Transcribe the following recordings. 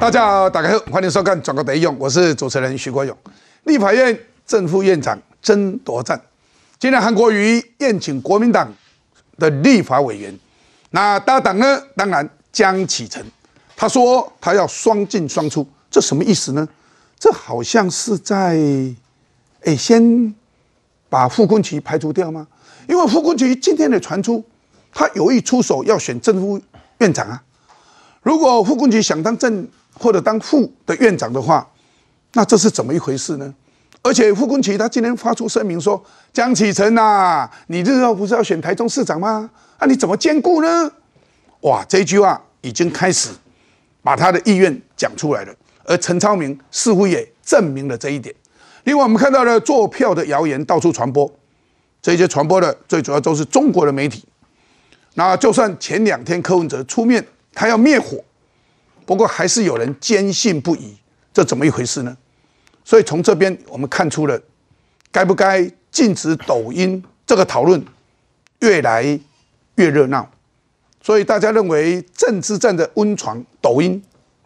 大家好，打开后欢迎收看《转个得用》，我是主持人徐国勇。立法院正副院长争夺战，今天韩国瑜宴请国民党的立法委员，那搭档呢？当然江启臣，他说他要双进双出，这什么意思呢？这好像是在，哎，先把傅昆萁排除掉吗？因为傅昆萁今天的传出，他有意出手要选正副院长啊。如果傅昆萁想当正或者当副的院长的话，那这是怎么一回事呢？而且傅昆萁他今天发出声明说：“江启臣呐，你日后不是要选台中市长吗？啊，你怎么兼顾呢？”哇，这句话已经开始把他的意愿讲出来了。而陈超明似乎也证明了这一点。另外，我们看到了做票的谣言到处传播，这些传播的最主要都是中国的媒体。那就算前两天柯文哲出面，他要灭火。不过还是有人坚信不疑，这怎么一回事呢？所以从这边我们看出了，该不该禁止抖音这个讨论越来越热闹。所以大家认为政治战的温床抖音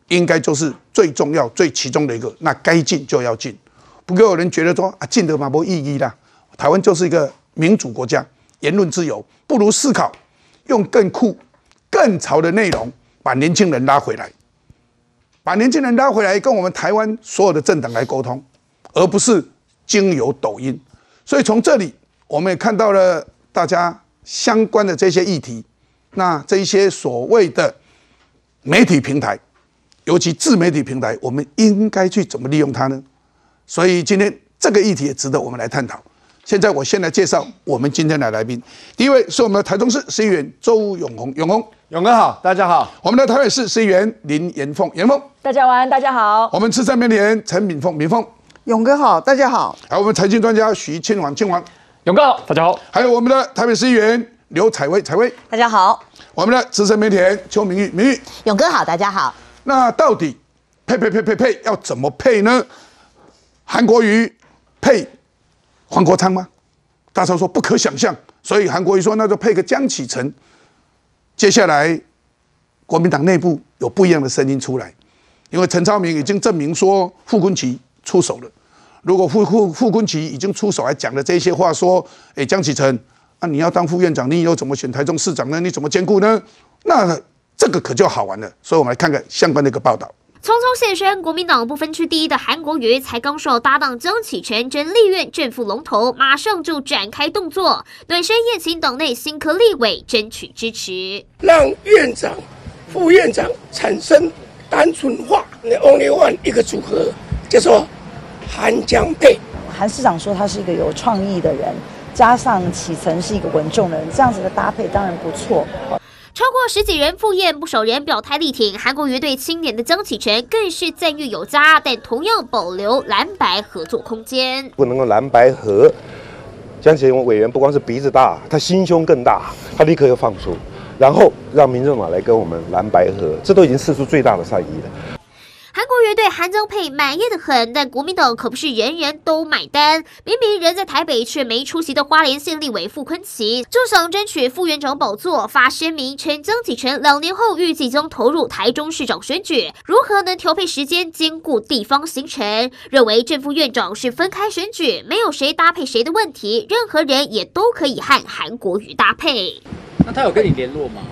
应该就是最重要、最其中的一个。那该禁就要禁。不过有人觉得说啊，禁的嘛没意义啦。台湾就是一个民主国家，言论自由，不如思考用更酷、更潮的内容把年轻人拉回来。把年轻人拉回来，跟我们台湾所有的政党来沟通，而不是经由抖音。所以从这里，我们也看到了大家相关的这些议题。那这一些所谓的媒体平台，尤其自媒体平台，我们应该去怎么利用它呢？所以今天这个议题也值得我们来探讨。现在我先来介绍我们今天的来宾。第一位是我们的台中市市议员周永红，永红，永哥好，大家好。我们的台北市市议员林延凤，延凤，大家晚安，大家好。我们慈善媒体人陈敏凤，敏凤，永哥好，大家好。还有我们财经专家徐庆王，庆王，永哥好，大家好。还有我们的台北市议员刘彩薇，彩薇，大家好。我们的资深媒体人邱明玉，明玉，永哥好，大家好。那到底配配配配配要怎么配呢？韩国瑜配黄国昌吗？大超说不可想象，所以韩国瑜说那就配个江启臣。接下来国民党内部有不一样的声音出来，因为陈超明已经证明说傅昆萁出手了。如果傅傅傅昆萁已经出手，还讲了这些话，说哎江启臣啊你要当副院长，你以后怎么选台中市长呢？你怎么兼顾呢？那这个可就好玩了。所以我们来看看相关的一个报道。匆匆现身国民党不分区第一的韩国瑜，才刚受搭档江启臣争立院正副龙头，马上就展开动作，暖身宴请党内新科立委争取支持，让院长、副院长产生单纯化那 only one 一个组合，叫做韩江配。韩市长说他是一个有创意的人，加上启臣是一个稳重的人，这样子的搭配当然不错。超过十几人赴宴，不少人表态力挺韩国瑜对青年的江启臣更是赞誉有加，但同样保留蓝白合作空间，不能够蓝白合。江启臣委员不光是鼻子大，他心胸更大，他立刻要放出，然后让民众党来跟我们蓝白合，这都已经示出最大的善意了。韩国瑜对韩江佩满意的很，但国民党可不是人人都买单。明明人在台北却没出席的花莲县立委傅昆萁，就想争取副院长宝座，发声明称江启臣两年后预计将投入台中市长选举，如何能调配时间兼顾地方行程？认为正副院长是分开选举，没有谁搭配谁的问题，任何人也都可以和韩国瑜搭配。那他有跟你联络吗？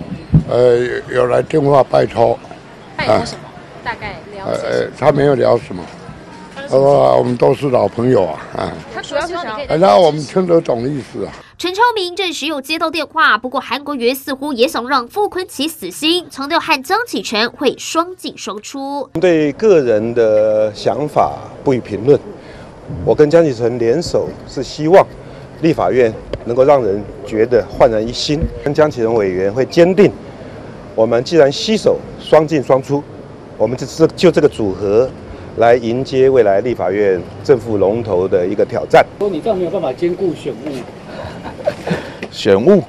呃，有来电话拜托。拜托什么？大概聊呃，他没有聊什么。他说我们都是老朋友啊，啊。他主要是想，那我们听得懂意思啊。陈超明证实有接到电话，不过韩国瑜似乎也想让傅昆萁死心，强调和江启臣会双进双出。对个人的想法不予评论。我跟江启臣联手是希望立法院能够让人觉得焕然一新，跟江启臣委员会坚定，我们既然携手双进双出。我们就是就这个组合来迎接未来立法院正副龙头的一个挑战。说你这样没有办法兼顾选务，选务，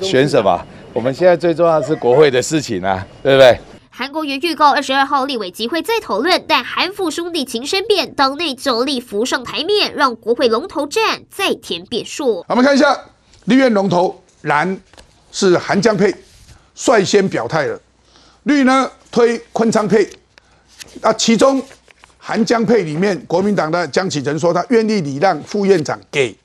选什么？我们现在最重要是国会的事情啊，对不对？韩国瑜预告二十二号立委集会再讨论，但韩父兄弟情深变，党内角力浮上台面，让国会龙头战再添变数。我们看一下立院龙头蓝是韩江佩率先表态了，绿呢？推昆昌配，那其中韩江配里面，国民党的江启臣说他愿意礼让副院长给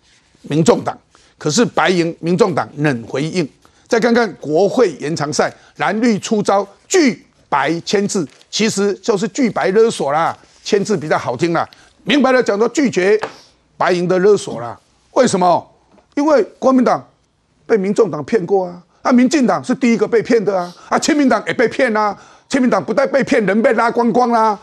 民众党，可是白银民众党冷回应。再看看国会延长赛，蓝绿出招拒白签字，其实就是拒白勒索啦，签字比较好听啦，明白了讲说拒绝白银的勒索啦。为什么？因为国民党被民众党骗过啊，啊，民进党是第一个被骗的啊，啊，亲民党也被骗啦，亲民党不但被骗，人被拉光光啦。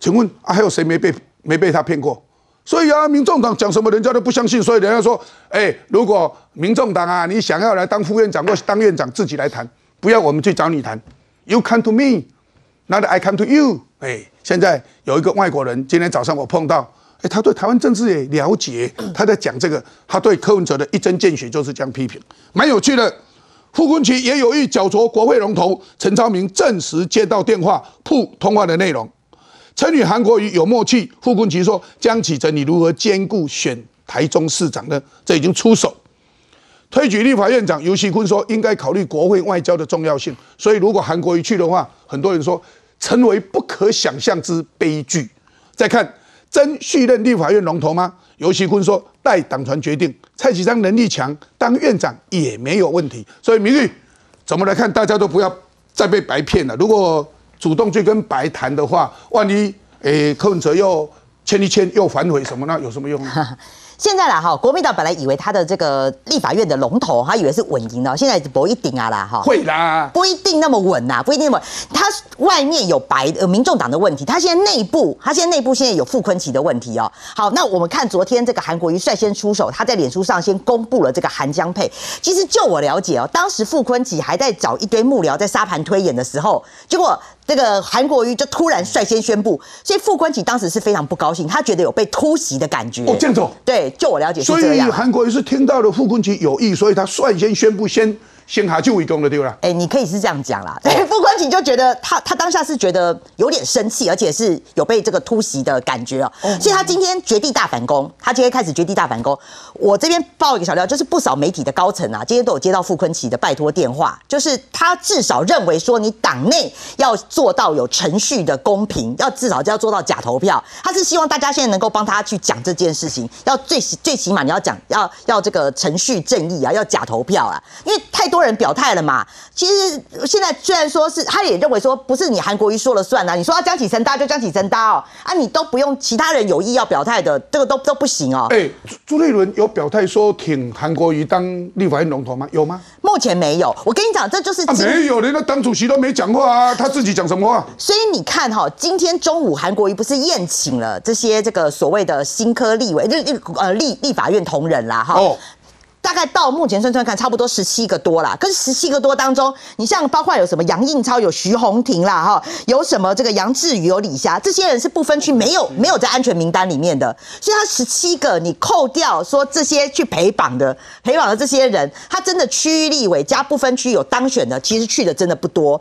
请问啊，还有谁没被没被他骗过？所以啊，民众党讲什么人家都不相信，所以人家说，哎，如果民众党啊，你想要来当副院长或当院长，自己来谈，不要我们去找你谈。You come to me, not I come to you。哎，现在有一个外国人，今天早上我碰到。哎，他对台湾政治也了解，他在讲这个，他对柯文哲的一针见血就是这样批评，蛮有趣的。傅昆萁也有意搅着国会龙头，陈昌明证实接到电话，铺通话的内容。陈与韩国瑜有默契，傅昆萁说江启臣，你如何兼顾选台中市长呢？这已经出手。推举立法院长尤锡坤说，应该考虑国会外交的重要性，所以如果韩国瑜去的话，很多人说成为不可想象之悲剧。再看。真续任立法院龙头吗？尤其坤说待党团决定。蔡启章能力强，当院长也没有问题。所以明玉怎么来看？大家都不要再被白骗了。如果主动去跟白谈的话，万一诶柯文哲又签一签又反悔什么，那有什么用呢？现在啦哈，国民党本来以为他的这个立法院的龙头，他以为是稳赢的，现在不一定啊啦哈，会啦，不一定那么稳呐，不一定那么，他外面有白呃民众党的问题，他现在内部，他现在内部现在有傅昆奇的问题哦。好，那我们看昨天这个韩国瑜率先出手，他在脸书上先公布了这个韩江配。其实就我了解哦，当时傅昆奇还在找一堆幕僚在沙盘推演的时候，结果。这个韩国瑜就突然率先宣布，所以傅昆萁当时是非常不高兴，他觉得有被突袭的感觉。哦，这样子。对，就我了解是这样。所以韩国瑜是听到了傅昆萁有意，所以他率先宣布先。先下就围攻了，对啦？哎，你可以是这样讲啦。对，傅昆萁就觉得他他当下是觉得有点生气，而且是有被这个突袭的感觉哦。所以他今天绝地大反攻，他今天开始绝地大反攻。我这边报一个小料，就是不少媒体的高层啊，今天都有接到傅昆萁的拜托电话，就是他至少认为说，你党内要做到有程序的公平，要至少就要做到假投票。他是希望大家现在能够帮他去讲这件事情，要最最起码你要讲要要这个程序正义啊，要假投票啊，因为太多。人表态了嘛？其实现在虽然说是，他也认为说不是你韩国瑜说了算啊。你说要江启臣搭就江启臣搭哦，啊，你都不用其他人有意要表态的，这个都都不行哦。哎，朱立伦有表态说挺韩国瑜当立法院龙头吗？有吗？目前没有。我跟你讲，这就是没有，连那党主席都没讲话啊，他自己讲什么话？所以你看哈，今天中午韩国瑜不是宴请了这些这个所谓的新科立委，就立呃立立法院同仁啦哈。哦。大概到目前算算看，差不多十七个多啦。可是十七个多当中，你像包括有什么杨应超、有徐宏庭啦，哈，有什么这个杨志宇、有李霞，这些人是不分区，没有 没有在安全名单里面的。所以他十七个，你扣掉说这些去陪绑的、陪绑的这些人，他真的区域立委加不分区有当选的，其实去的真的不多。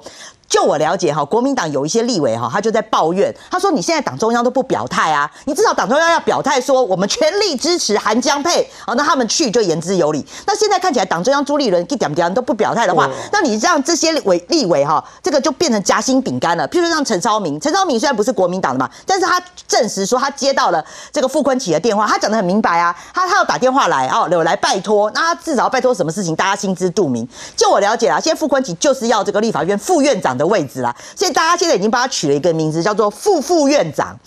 就我了解哈，国民党有一些立委哈，他就在抱怨，他说你现在党中央都不表态啊，你至少党中央要表态说我们全力支持韩江配，好，那他们去就言之有理。那现在看起来党中央朱立伦一点点都不表态的话，那你让这些委立委哈，这个就变成夹心饼干了。譬如说像陈超明，陈超明虽然不是国民党的嘛，但是他证实说他接到了这个傅昆萁的电话，他讲的很明白啊，他他要打电话来哦，有来拜托，那他至少拜托什么事情，大家心知肚明。就我了解啊，现在傅昆萁就是要这个立法院副院长。的位置啦，所以大家现在已经帮他取了一个名字，叫做副副院长。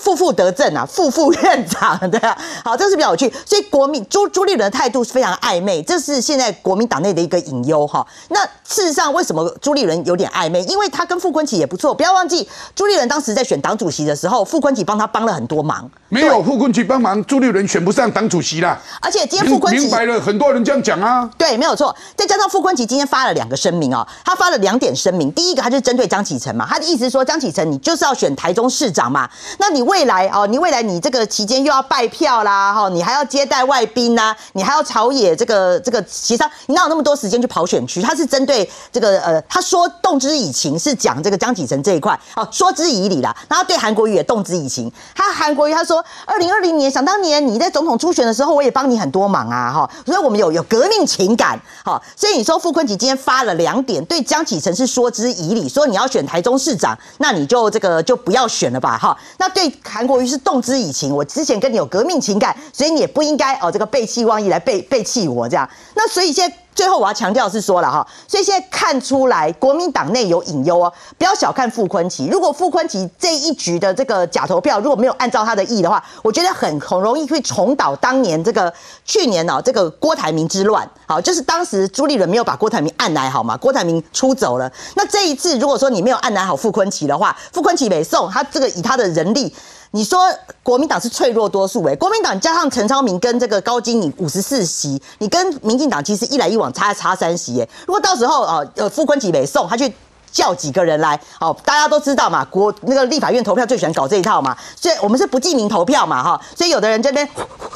负负得正啊，副副院长 对啊，好，这是比较有趣。所以国民朱朱立伦的态度是非常暧昧，这是现在国民党内的一个隐忧哈。那事实上，为什么朱立伦有点暧昧？因为他跟傅昆萁也不错。不要忘记，朱立伦当时在选党主席的时候，傅昆萁帮他帮了很多忙。没有傅昆萁帮忙，朱立伦选不上党主席啦。而且今天傅昆萁明白了，很多人这样讲啊。对，没有错。再加上傅昆萁今天发了两个声明哦，他发了两点声明。第一个，他就是针对江启臣嘛，他的意思是说，江启臣你就是要选台中市长嘛，那你。未来哦，你未来你这个期间又要拜票啦，哈，你还要接待外宾呐，你还要朝野这个这个协商，你哪有那么多时间去跑选区？他是针对这个呃，他说动之以情是讲这个江启臣这一块，哦，说之以理啦，然后对韩国瑜也动之以情。他韩国瑜他说，二零二零年想当年你在总统初选的时候，我也帮你很多忙啊，哈，所以我们有有革命情感，哈，所以你说傅昆萁今天发了两点，对江启臣是说之以理，说你要选台中市长，那你就这个就不要选了吧，哈，那对韩国瑜是动之以情，我之前跟你有革命情感，所以你也不应该哦这个背弃忘义来背背弃我这样，那所以现在。最后我要强调是说了哈，所以现在看出来国民党内有隐忧哦，不要小看傅昆萁。如果傅昆萁这一局的这个假投票如果没有按照他的意的话，我觉得很很容易会重蹈当年这个去年哦这个郭台铭之乱。好，就是当时朱立伦没有把郭台铭按来好嘛，郭台铭出走了。那这一次如果说你没有按来好傅昆萁的话，傅昆萁北宋他这个以他的人力。你说国民党是脆弱多数哎，国民党加上陈昌明跟这个高金，你五十四席，你跟民进党其实一来一往差差三席哎。如果到时候啊，呃，傅昆萁没送，他去叫几个人来，哦，大家都知道嘛，国那个立法院投票最喜欢搞这一套嘛，所以我们是不记名投票嘛哈，所以有的人这边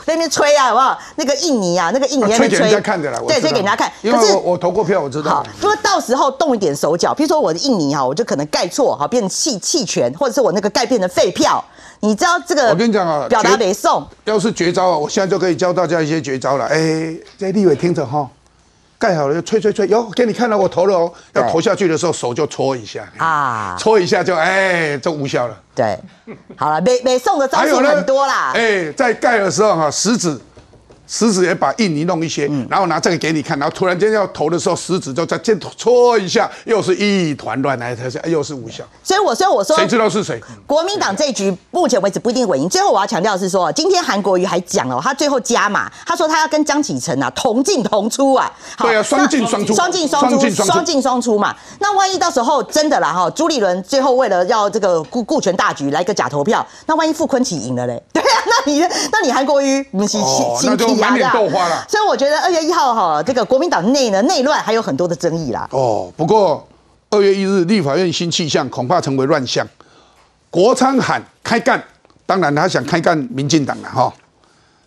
那边吹啊，好不好？那个印尼啊，那个印尼那边吹给人家看的啦，对，吹给人家看。因为我我投过票，我知道。好，如果到时候动一点手脚，比如说我的印尼哈，我就可能盖错哈，变成弃弃权，或者是我那个盖变成废票。你知道这个？我跟你讲啊，表达北宋要是绝招啊，我现在就可以教大家一些绝招了。哎，这立委听着哈，盖好了就吹吹吹，哟，给你看到我投了哦，要投下去的时候手就搓一下啊，搓一下就哎，就无效了。对，好了，北北宋的招数很多啦。哎，在盖的时候哈，食指。食指也把印泥弄一些，然后拿这个给你看，然后突然间要投的时候，食指就在肩搓一下，又是一团乱，来才是又是无效。所以，我所以我说，谁知道是谁？国民党这一局目前为止不一定稳赢。最后我要强调的是说，今天韩国瑜还讲了，他最后加码，他说他要跟江启臣啊同进同出啊。对啊，双进双出，双进双出，双进双出嘛。那万一到时候真的啦哈，朱立伦最后为了要这个顾顾全大局来个假投票，那万一傅昆萁赢了嘞？对啊，那你那你韩国瑜不是心皮啊？豆花了。所以我觉得二月一号哈，这个国民党内呢内乱还有很多的争议啦。哦，不过二月一日立法院新气象恐怕成为乱象。国昌喊开干，当然他想开干民进党了哈。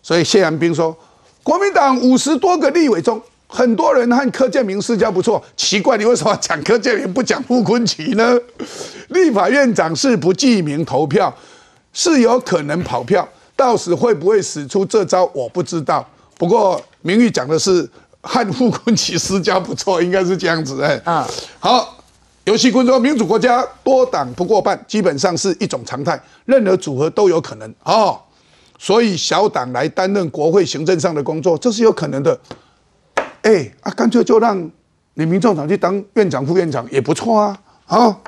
所以谢安兵说，国民党五十多个立委中，很多人和柯建明私交不错。奇怪，你为什么讲柯建明不讲傅昆奇呢？立法院长是不记名投票，是有可能跑票。到时会不会使出这招，我不知道。不过明玉讲的是和傅昆萁私交不错，应该是这样子哎。啊，好，游戏规则，民主国家多党不过半，基本上是一种常态，任何组合都有可能哦。所以小党来担任国会行政上的工作，这是有可能的。哎啊，干脆就让你民众党去当院长、副院长也不错啊。好，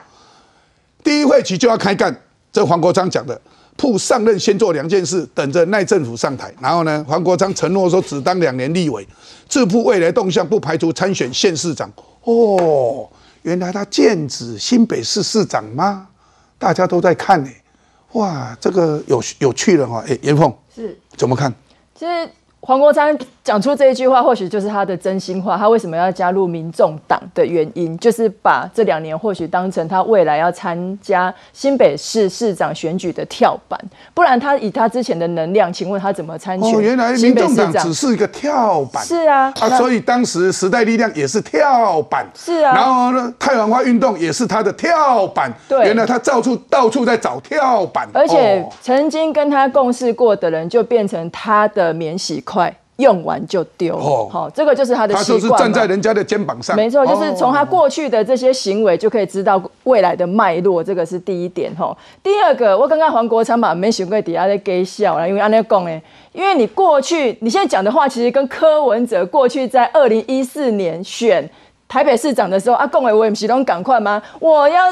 第一会期就要开干，这黄国昌讲的。铺上任先做两件事，等着赖政府上台。然后呢，黄国昌承诺说只当两年立委，自铺未来动向，不排除参选县市长。哦，原来他剑指新北市市长吗？大家都在看呢。哇，这个有有趣了哈。哎，严凤是怎么看？其实。黄国昌讲出这一句话，或许就是他的真心话。他为什么要加入民众党的原因，就是把这两年或许当成他未来要参加新北市市长选举的跳板。不然他以他之前的能量，请问他怎么参选？哦，原来民众党只是一个跳板。是啊，啊，所以当时时代力量也是跳板。是啊，然后呢，太阳花运动也是他的跳板。对，原来他到处到处在找跳板。而且曾经跟他共事过的人，就变成他的免洗。快用完就丢，好，这个就是他的习惯。他就是站在人家的肩膀上，没错，就是从他过去的这些行为就可以知道未来的脉络，这个是第一点哈。第二个，我刚刚黄国昌嘛没学过底下在给笑了，因为安那讲哎，因为你过去你现在讲的话，其实跟柯文哲过去在二零一四年选台北市长的时候，啊，讲的我不是拢赶快吗？我要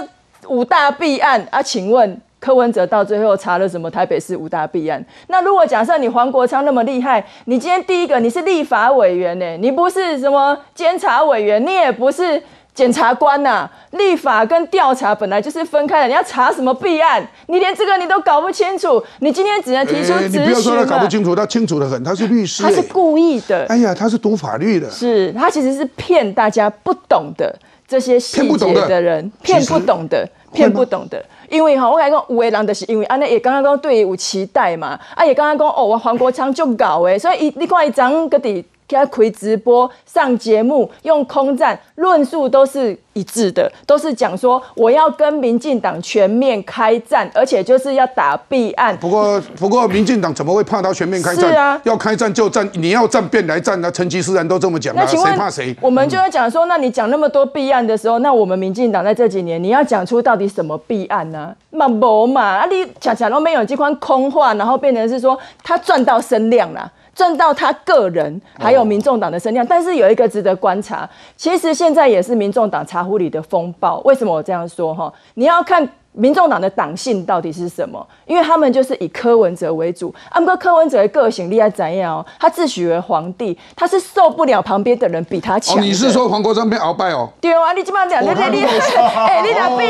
五大弊案啊，请问？柯文哲到最后查了什么？台北市五大弊案。那如果假设你黄国昌那么厉害，你今天第一个你是立法委员呢，你不是什么监察委员，你也不是检察官呐。立法跟调查本来就是分开的，你要查什么弊案？你连这个你都搞不清楚，你今天只能提出质询。你不要说他搞不清楚，他清楚的很，他是律师。他是故意的。哎呀，他是读法律的。是他其实是骗大家不懂的。这些细节的人骗不懂的，骗不懂的。因为哈，我讲有诶人就是因为安尼，也刚刚讲对有期待嘛，啊也刚刚讲哦，我黄国昌就搞诶，所以伊你看伊张个底。给他开直播上节目，用空战论述都是一致的，都是讲说我要跟民进党全面开战，而且就是要打弊案。不过，不过民进党怎么会怕他全面开战？是啊，要开战就战，你要战便来战啊！成吉思汗都这么讲了，谁怕谁？我们就会讲说，那你讲那么多弊案的时候，那我们民进党在这几年，你要讲出到底什么弊案呢？嘛无嘛，啊你讲讲都没有这款空话，然后变成是说他赚到声量了。赚到他个人还有民众党的声量，但是有一个值得观察，其实现在也是民众党茶壶里的风暴。为什么我这样说？哈，你要看。民众党的党性到底是什么？因为他们就是以柯文哲为主。不过柯文哲的个性厉害怎样哦？他自诩为皇帝，他是受不了旁边的人比他强。你是说黄国昌被鳌拜哦？对啊，你今嘛讲，你你你，哎，你哪比？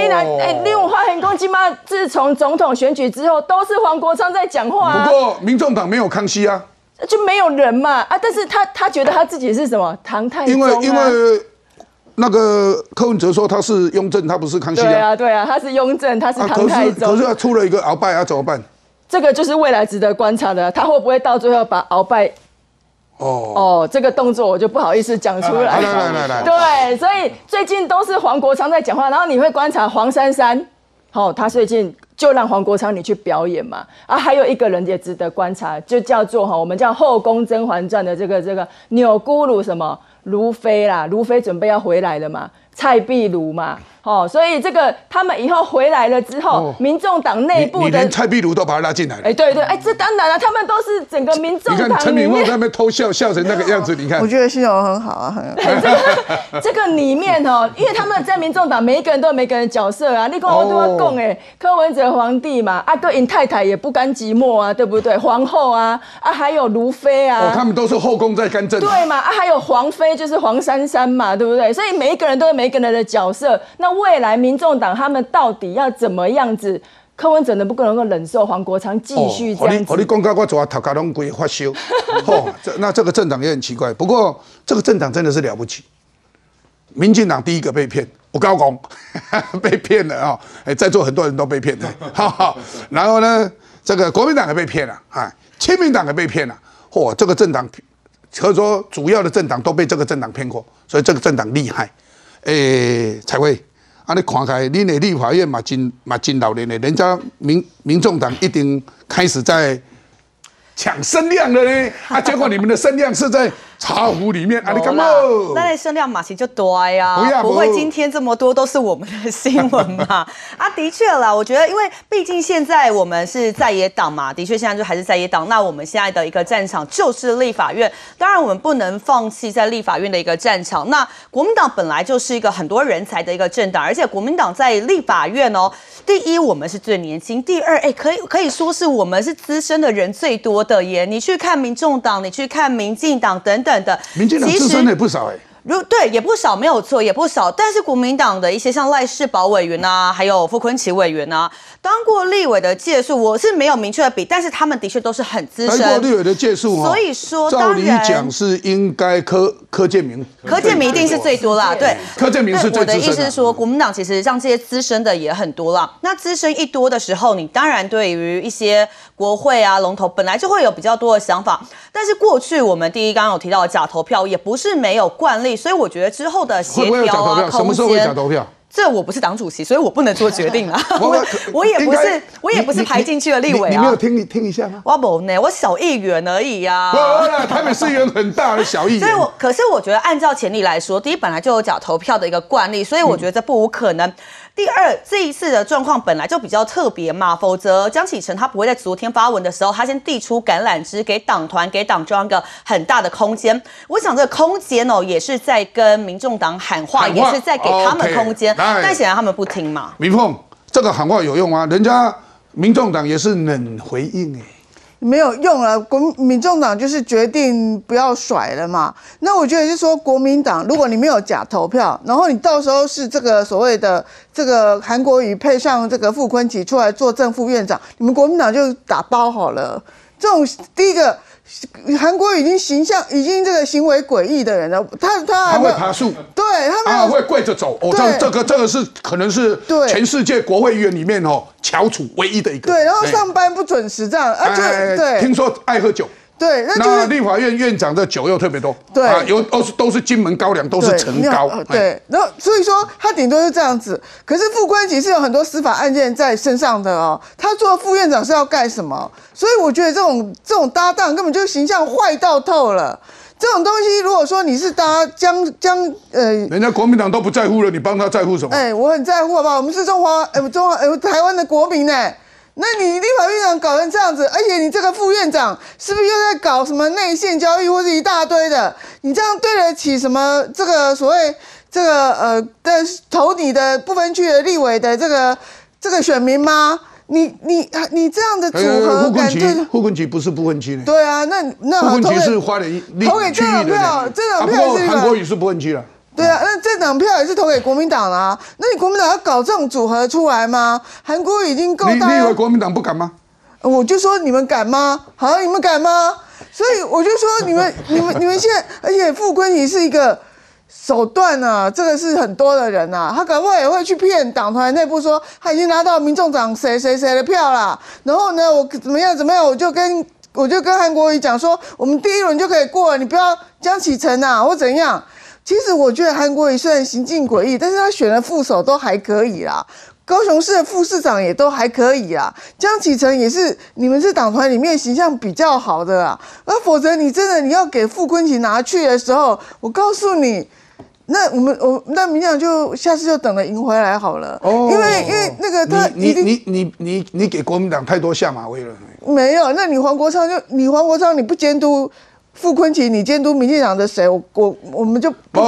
你哪哎？你有发现讲今嘛？自从总统选举之后，都是黄国昌在讲话。不过民众党没有康熙啊，就没有人嘛啊！但是他他觉得他自己是什么唐太宗？因为因为。那个柯文哲说他是雍正，他不是康熙啊。对啊，对啊，他是雍正，他是唐太宗。可是他出了一个鳌拜，啊怎么办？这个就是未来值得观察的，他会不会到最后把鳌拜？哦哦，这个动作我就不好意思讲出来。来来来来，对，所以最近都是黄国昌在讲话，然后你会观察黄珊珊，好，他最近就让黄国昌你去表演嘛。啊，还有一个人也值得观察，就叫做哈，我们叫《后宫甄嬛传》的这个这个钮钴禄什么？卢飞啦，卢飞准备要回来了嘛？蔡壁如嘛？哦，所以这个他们以后回来了之后，民众党内部的，你连蔡壁如都把他拉进来了。哎，对对，哎，这当然了，他们都是整个民众党。你看陈敏凤在那边偷笑，笑成那个样子，你看。我觉得心容很好啊，很。这个 这个里面哦，因为他们在民众党每一个人都有每个人角色啊。你跟我都要讲哎，柯文哲皇帝嘛，阿哥尹太太也不甘寂寞啊，对不对？皇后啊，啊还有卢妃啊，哦，他们都是后宫在干政。对嘛，啊还有皇妃就是黄珊珊嘛，对不对？所以每一个人都有每一个人的角色。那未来民众。党他们到底要怎么样子？柯文哲能不能够忍受黄国昌继续这样子？我你讲到我做头壳拢鬼发烧。哦，这那这个政党也很奇怪。不过这个政党真的是了不起。民进党第一个被骗，我高公 被骗了啊！哎，在座很多人都被骗的。好，然后呢，这个国民党也被骗了啊，亲民党也被骗了。嚯，这个政党可以说主要的政党都被这个政党骗过，所以这个政党厉害。哎，才会。啊！你看开，恁的立法院嘛真嘛真老年的，人家民民众党一定开始在抢声量了呢。啊，结果你们的声量是在。茶壶里面啊，你干嘛？那那声量马奇就多呀，不会今天这么多都是我们的新闻嘛？啊，的确啦，我觉得，因为毕竟现在我们是在野党嘛，的确现在就还是在野党。那我们现在的一个战场就是立法院，当然我们不能放弃在立法院的一个战场。那国民党本来就是一个很多人才的一个政党，而且国民党在立法院哦，第一我们是最年轻，第二哎可以可以说是我们是资深的人最多的耶。你去看民众党，你去看民进党等等。的，民进党自身的也不少哎。如对也不少，没有错，也不少。但是国民党的一些像赖世宝委员啊，还有傅昆奇委员啊，当过立委的届数，我是没有明确的比，但是他们的确都是很资深。当过立委的届数所以说，照理讲是应该柯柯建明，柯建明一定是最多啦。对，柯建明是最。我的意思是说，国民党其实像这些资深的也很多啦。那资深一多的时候，你当然对于一些国会啊龙头本来就会有比较多的想法。但是过去我们第一刚刚有提到的假投票，也不是没有惯例。所以我觉得之后的协调啊，什么时候会假投票？这我不是党主席，所以我不能做决定啊。我我也不是，我也不是排进去的立委啊。你没有听你听一下吗？我不呢，我小议员而已 呀。台北市议员很大的小议员。所以我可是我觉得按照潜力来说，第一本来就有假投票的一个惯例，所以我觉得这不无可能。第二，这一次的状况本来就比较特别嘛，否则江启臣他不会在昨天发文的时候，他先递出橄榄枝给党团、给党中央一个很大的空间。我想这个空间哦，也是在跟民众党喊话，也是在给他们空间。但显然他们不听嘛。明凤，这个喊话有用吗？人家民众党也是冷回应哎。没有用了，国民众党就是决定不要甩了嘛。那我觉得是说，国民党如果你没有假投票，然后你到时候是这个所谓的这个韩国瑜配上这个傅昆萁出来做正副院长，你们国民党就打包好了。这种第一个韩国已经形象已经这个行为诡异的人了，他他他会爬树，对他啊会跪着走，哦，这这个这个是可能是全世界国会议员里面哦翘楚唯一的一个，对，然后上班不准时这样，而且对，听说爱喝酒。对，那立法院院长的酒又特别多，对，有都是都是金门高粱，都是陈高，对，然后所以说他顶多是这样子。可是傅冠奇是有很多司法案件在身上的哦，他做副院长是要干什么？所以我觉得这种这种搭档根本就形象坏到透了。这种东西如果说你是搭江江呃，人家国民党都不在乎了，你帮他在乎什么？哎，我很在乎好不好？我们是中华呃中华呃台湾的国民呢。那你立法院长搞成这样子，而且你这个副院长是不是又在搞什么内线交易或者一大堆的？你这样对得起什么这个所谓这个呃的投你的不分区的立委的这个这个选民吗？你你你这样的组合感觉，胡坤奇不是不分区的。对啊，那那胡坤奇是花莲投给这张票，这张票是韩国语是不分区了。对啊，那这党票也是投给国民党啦。那你国民党要搞这种组合出来吗？韩国已经够大。你以为国民党不敢吗？我就说你们敢吗？好，你们敢吗？所以我就说你们、你们、你们现在，而且傅昆萁是一个手段啊，这个是很多的人啊，他搞不好也会去骗党团内部说他已经拿到民众党谁谁谁的票啦。然后呢，我怎么样怎么样，我就跟我就跟韩国瑜讲说，我们第一轮就可以过了，你不要江启臣啊，或怎样。其实我觉得韩国瑜虽然行径诡异，但是他选的副手都还可以啦。高雄市的副市长也都还可以啊。江启臣也是你们是党团里面形象比较好的啊。那否则你真的你要给傅昆萁拿去的时候，我告诉你，那我们我那民调就下次就等着赢回来好了。哦。因为因为那个他你你你你你给国民党太多下马威了。没有，那你黄国昌就你黄国昌你不监督。傅昆萁，你监督民进党的谁？我我我们就不，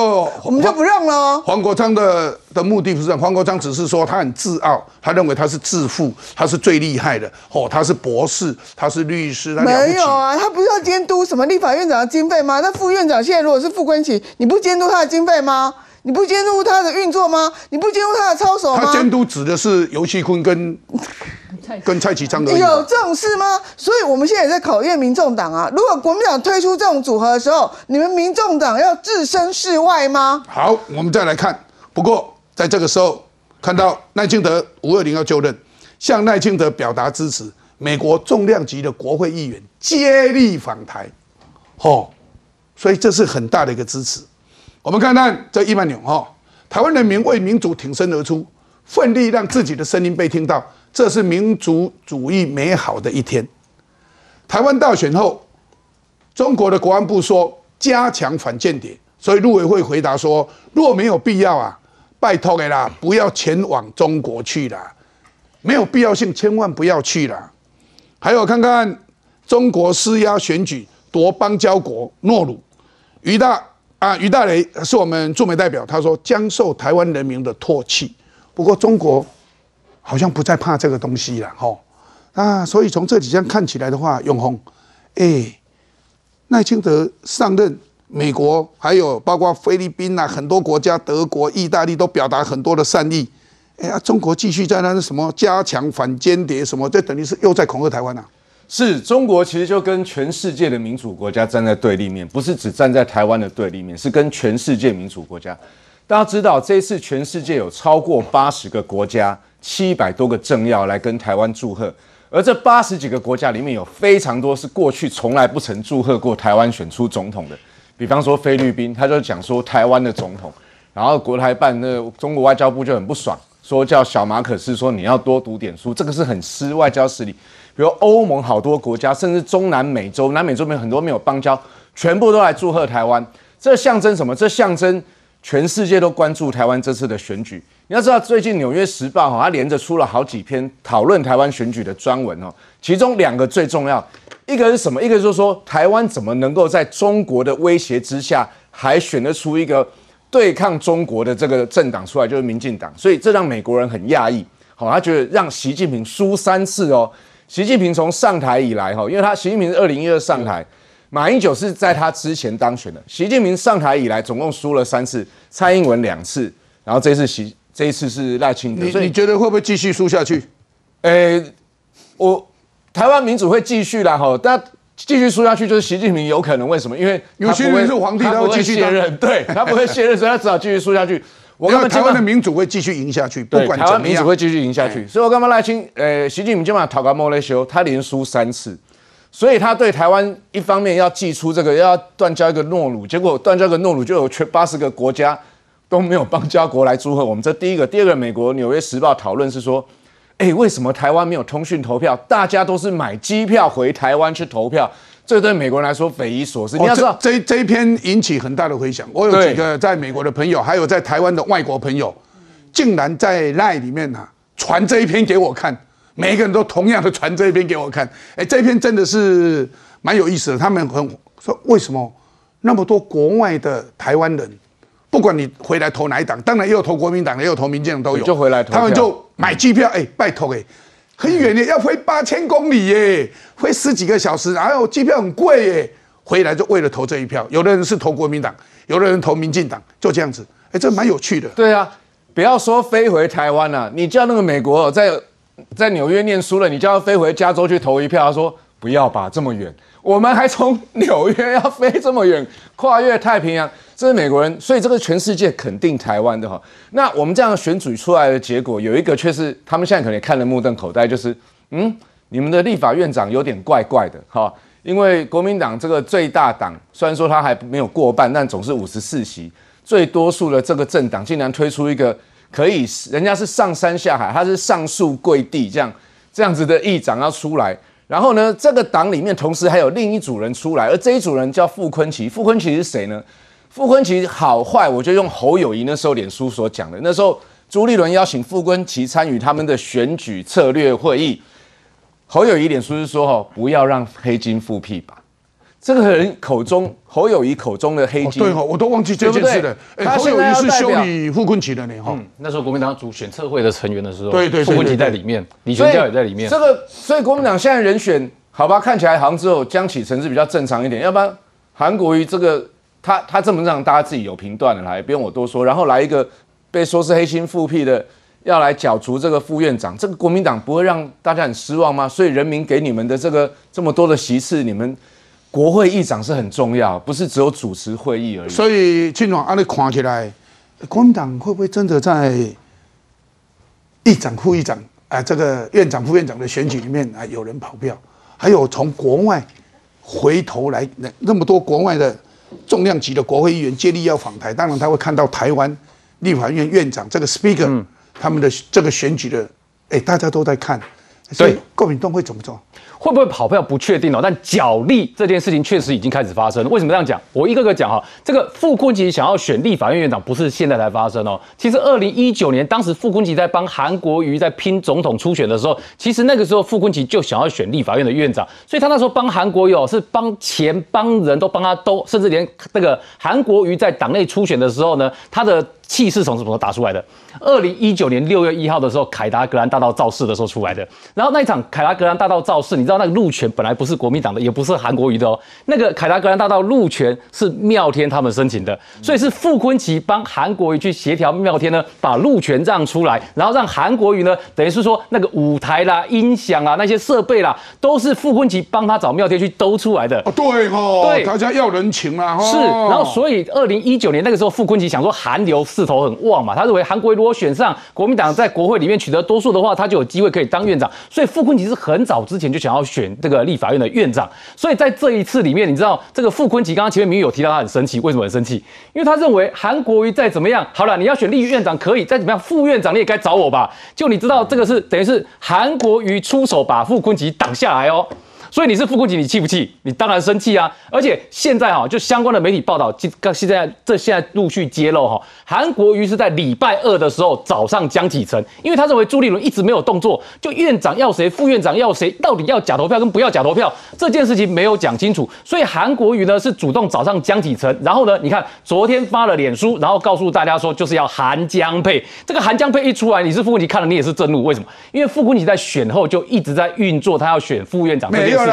我们就不让了。黄国昌的的目的不是这样，黄国昌只是说他很自傲，他认为他是自负，他是最厉害的。哦，他是博士，他是律师，他没有啊，他不是要监督什么立法院长的经费吗？那副院长现在如果是傅昆萁，你不监督他的经费吗？你不监督他的运作吗？你不监督他的操守吗？他监督指的是尤其坤跟 跟蔡启昌的。有这种事吗？所以我们现在也在考验民众党啊。如果国民党推出这种组合的时候，你们民众党要置身事外吗？好，我们再来看。不过在这个时候，看到赖清德五二零要就任，向赖清德表达支持，美国重量级的国会议员接力访台，哦，所以这是很大的一个支持。我们看看这一万纽哈，台湾人民为民主挺身而出，奋力让自己的声音被听到，这是民族主义美好的一天。台湾大选后，中国的国安部说加强反间谍，所以陆委会回答说，若没有必要啊，拜托给啦，不要前往中国去了，没有必要性，千万不要去了。还有看看中国施压选举夺邦交国诺鲁，于大。啊，于大雷是我们驻美代表，他说将受台湾人民的唾弃。不过中国好像不再怕这个东西了，吼。啊，所以从这几项看起来的话，永红，哎，赖清德上任，美国还有包括菲律宾啊，很多国家，德国、意大利都表达很多的善意。哎呀，中国继续在那什么加强反间谍什么，这等于是又在恐吓台湾呐。是中国其实就跟全世界的民主国家站在对立面，不是只站在台湾的对立面，是跟全世界民主国家。大家知道，这一次全世界有超过八十个国家、七百多个政要来跟台湾祝贺，而这八十几个国家里面有非常多是过去从来不曾祝贺过台湾选出总统的，比方说菲律宾，他就讲说台湾的总统，然后国台办那中国外交部就很不爽，说叫小马可斯说你要多读点书，这个是很失外交实力。比如欧盟好多国家，甚至中南美洲、南美洲边很多没有邦交，全部都来祝贺台湾。这象征什么？这象征全世界都关注台湾这次的选举。你要知道，最近《纽约时报》哈，它连着出了好几篇讨论台湾选举的专文哦。其中两个最重要，一个是什么？一个就是说，台湾怎么能够在中国的威胁之下，还选得出一个对抗中国的这个政党出来，就是民进党。所以这让美国人很讶异，好，他觉得让习近平输三次哦。习近平从上台以来，哈，因为他习近平是二零一二上台，马英九是在他之前当选的。习近平上台以来，总共输了三次，蔡英文两次，然后这次习这一次是赖清德。你你觉得会不会继续输下去？诶，我台湾民主会继续啦，哈，但继续输下去，就是习近平有可能为什么？因为有些人是皇帝，他会卸任，对他不会卸任，所以他只好继续输下去。我们台湾的民主会继续赢下去，不管台湾民主会继续赢下去。所以我刚刚赖清，呃，习近平今晚讨个莫雷修，他连输三次，所以他对台湾一方面要寄出这个要断交一个诺鲁，结果断交一个诺鲁就有全八十个国家都没有邦交国来祝贺我们。这第一个，第二个，美国《纽约时报》讨论是说，哎，为什么台湾没有通讯投票？大家都是买机票回台湾去投票。这对美国人来说匪夷所思。你要知道，这这一篇引起很大的回响。我有几个在美国的朋友，还有在台湾的外国朋友，竟然在赖里面呢传这一篇给我看。每一个人都同样的传这一篇给我看。哎，这一篇真的是蛮有意思的。他们很说，为什么那么多国外的台湾人，不管你回来投哪一党，当然也有投国民党的，也有投民进党都有，就回来投。他们就买机票，哎，拜托哎。很远的，要飞八千公里耶，飞十几个小时，然后机票很贵耶，回来就为了投这一票。有的人是投国民党，有的人投民进党，就这样子。哎，这蛮有趣的。对啊，不要说飞回台湾了，你叫那个美国在在纽约念书了，你叫他飞回加州去投一票，他说不要吧，这么远，我们还从纽约要飞这么远，跨越太平洋。这是美国人，所以这个全世界肯定台湾的哈。那我们这样选举出来的结果，有一个却是他们现在可能看得目瞪口呆，就是嗯，你们的立法院长有点怪怪的哈。因为国民党这个最大党，虽然说他还没有过半，但总是五十四席，最多数的这个政党竟然推出一个可以，人家是上山下海，他是上树跪地这样这样子的议长要出来。然后呢，这个党里面同时还有另一组人出来，而这一组人叫傅昆奇。傅昆奇是谁呢？傅昆奇好坏，我就用侯友谊那时候脸书所讲的。那时候朱立伦邀请傅昆奇参与他们的选举策略会议，侯友谊脸书是说：“哦，不要让黑金复辟吧。”这个人口中侯友谊口中的黑金，对哈，我都忘记这件事了。侯友谊是修理傅昆奇的呢，哈。那时候国民党主选策会的成员的时候，对对，傅昆奇在里面，李全教也在里面。这个，所以国民党现在人选，好吧，看起来好像只有江启臣是比较正常一点，要不然韩国瑜这个。他他这么让大家自己有评断的来，不用我多说。然后来一个被说是黑心复辟的，要来剿除这个副院长，这个国民党不会让大家很失望吗？所以人民给你们的这个这么多的席次，你们国会议长是很重要，不是只有主持会议而已。所以俊总，按你看起来，国民党会不会真的在议长、副议长啊，这个院长、副院长的选举里面啊，有人跑票？还有从国外回头来那那么多国外的。重量级的国会议员接力要访台，当然他会看到台湾立法院院长这个 speaker 他们的这个选举的，哎，大家都在看，所以郭民东会怎么做？会不会跑票不确定哦，但角力这件事情确实已经开始发生。为什么这样讲？我一个个讲哈。这个傅昆萁想要选立法院院长，不是现在才发生哦。其实二零一九年，当时傅昆萁在帮韩国瑜在拼总统初选的时候，其实那个时候傅昆萁就想要选立法院的院长，所以他那时候帮韩国瑜哦是帮钱帮人都帮他都，甚至连那个韩国瑜在党内初选的时候呢，他的。气势从什么时候打出来的？二零一九年六月一号的时候，凯达格兰大道造势的时候出来的。然后那一场凯达格兰大道造势，你知道那个路权本来不是国民党的，也不是韩国瑜的哦。那个凯达格兰大道路权是妙天他们申请的，所以是傅昆奇帮韩国瑜去协调妙天呢，把路权让出来，然后让韩国瑜呢，等于是说那个舞台啦、音响啊、那些设备啦，都是傅昆奇帮他找妙天去兜出来的。哦，对哦，对，大家要人情啊。是，然后所以二零一九年那个时候，傅昆奇想说韩流。势头很旺嘛，他认为韩国瑜如果选上国民党在国会里面取得多数的话，他就有机会可以当院长。所以傅昆萁是很早之前就想要选这个立法院的院长。所以在这一次里面，你知道这个傅昆萁刚刚前面明明有提到他很生气，为什么很生气？因为他认为韩国瑜再怎么样，好了，你要选立院长可以，再怎么样副院长你也该找我吧？就你知道这个是等于是韩国瑜出手把傅昆萁挡下来哦。所以你是副国级，你气不气？你当然生气啊！而且现在哈，就相关的媒体报道，刚现在这现在陆续揭露哈，韩国瑜是在礼拜二的时候早上江启臣，因为他认为朱立伦一直没有动作，就院长要谁，副院长要谁，到底要假投票跟不要假投票这件事情没有讲清楚，所以韩国瑜呢是主动找上江启臣，然后呢，你看昨天发了脸书，然后告诉大家说就是要韩江配，这个韩江配一出来，你是副国级看了你也是震怒，为什么？因为副国级在选后就一直在运作，他要选副院长。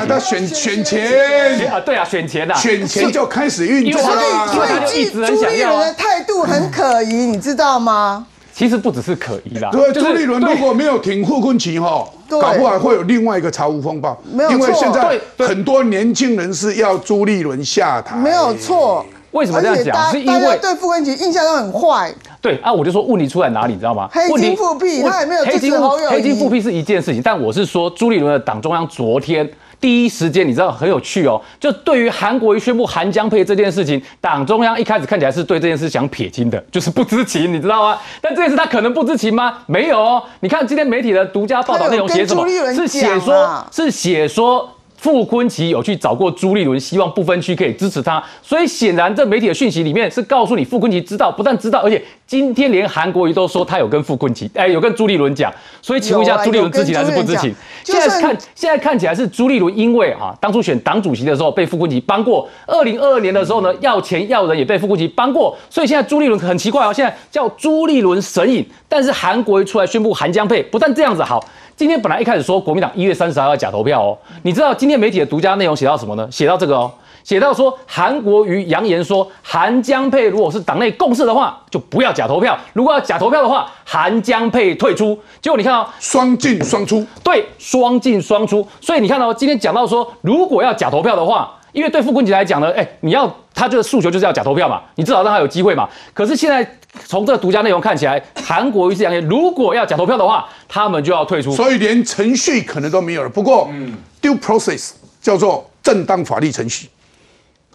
他选选钱啊，对啊，选钱啊，选钱就开始运作了。最近朱立伦的态度很可疑，你知道吗？其实不只是可疑啦。对，朱立伦如果没有挺傅昆萁哈，搞不好会有另外一个茶壶风暴。没有错，因为现在很多年轻人是要朱立伦下台。没有错。为什么这样讲？是因为对傅昆萁印象都很坏。对啊，我就说问题出在哪里，你知道吗？黑金复辟，他也没有黑金复黑金复辟是一件事情，但我是说朱立伦的党中央昨天。第一时间，你知道很有趣哦。就对于韩国瑜宣布韩江配这件事情，党中央一开始看起来是对这件事想撇清的，就是不知情，你知道吗？但这件事他可能不知情吗？没有哦。你看今天媒体的独家报道内容写什么？是写说，是写说。傅昆奇有去找过朱立伦，希望不分区可以支持他，所以显然这媒体的讯息里面是告诉你，傅昆奇知道，不但知道，而且今天连韩国瑜都说他有跟傅昆奇，哎，有跟朱立伦讲。所以请问一下，朱立伦知情还是不知情？现在看，现在看起来是朱立伦，因为啊，当初选党主席的时候被傅昆奇帮过，二零二二年的时候呢，要钱要人也被傅昆奇帮过，所以现在朱立伦很奇怪哦，现在叫朱立伦神隐，但是韩国瑜出来宣布韩江配，不但这样子好。今天本来一开始说国民党一月三十号要假投票哦，你知道今天媒体的独家内容写到什么呢？写到这个哦，写到说韩国瑜扬言说韩江配如果是党内共识的话，就不要假投票；如果要假投票的话，韩江配退出。结果你看哦，双进双出，对，双进双出。所以你看到今天讲到说，如果要假投票的话。因为对傅昆萁来讲呢，哎，你要他这个诉求就是要假投票嘛，你至少让他有机会嘛。可是现在从这个独家内容看起来，韩国瑜是扬言，如果要假投票的话，他们就要退出，所以连程序可能都没有了。不过，嗯，due process 叫做正当法律程序，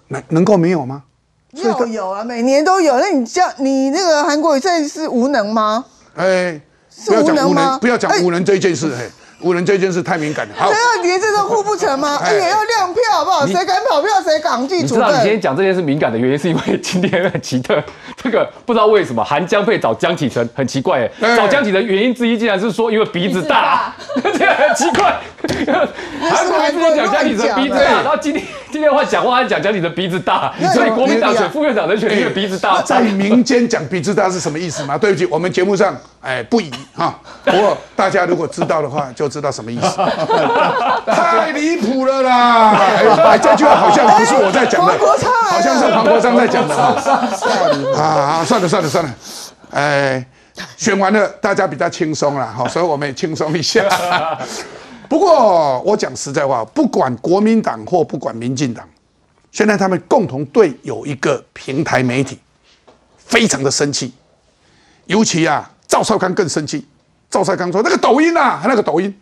能能够没有吗？要有啊，每年都有。那你叫你那个韩国瑜现在是无能吗？哎，不要讲无能，不要讲无能这一件事，哎。无人这件事太敏感了，好，要连这个护不成吗？哎。呀，要亮票好不好？谁敢跑票，谁港记你知道你今天讲这件事敏感的原因，是因为今天很奇特，这个不知道为什么韩江配找江启臣很奇怪哎，找江启臣原因之一竟然是说因为鼻子大，这个很奇怪。韩国之前讲。江启臣鼻子大，然后今天今天换讲话讲江启臣鼻子大，所以国民党选副院长能选因为鼻子大，在民间讲鼻子大是什么意思吗？对不起，我们节目上哎不宜哈。不过大家如果知道的话就。知道什么意思？太离谱了啦！哎，这句话好像不是我在讲的，好像是黄国昌在讲的 啊！啊，算了算了算了，哎，选完了大家比较轻松了，好，所以我们也轻松一下。不过我讲实在话，不管国民党或不管民进党，现在他们共同对有一个平台媒体非常的生气，尤其啊，赵少康更生气。赵少康说：“那个抖音啊，那个抖音，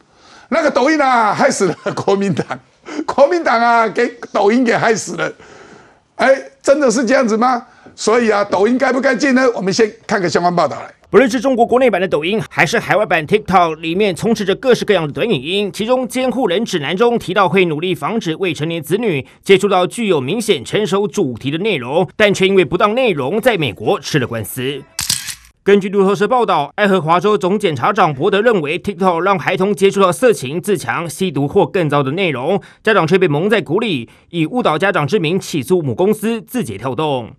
那个抖音啊，害死了国民党，国民党啊，给抖音给害死了。哎，真的是这样子吗？所以啊，抖音该不该禁呢？我们先看个相关报道来。不论是中国国内版的抖音，还是海外版 TikTok，里面充斥着各式各样的短影音。其中监护人指南中提到，会努力防止未成年子女接触到具有明显成熟主题的内容，但却因为不当内容，在美国吃了官司。”根据路透社报道，爱荷华州总检察长博德认为，TikTok 让孩童接触到色情、自强、吸毒或更糟的内容，家长却被蒙在鼓里，以误导家长之名起诉母公司字节跳动。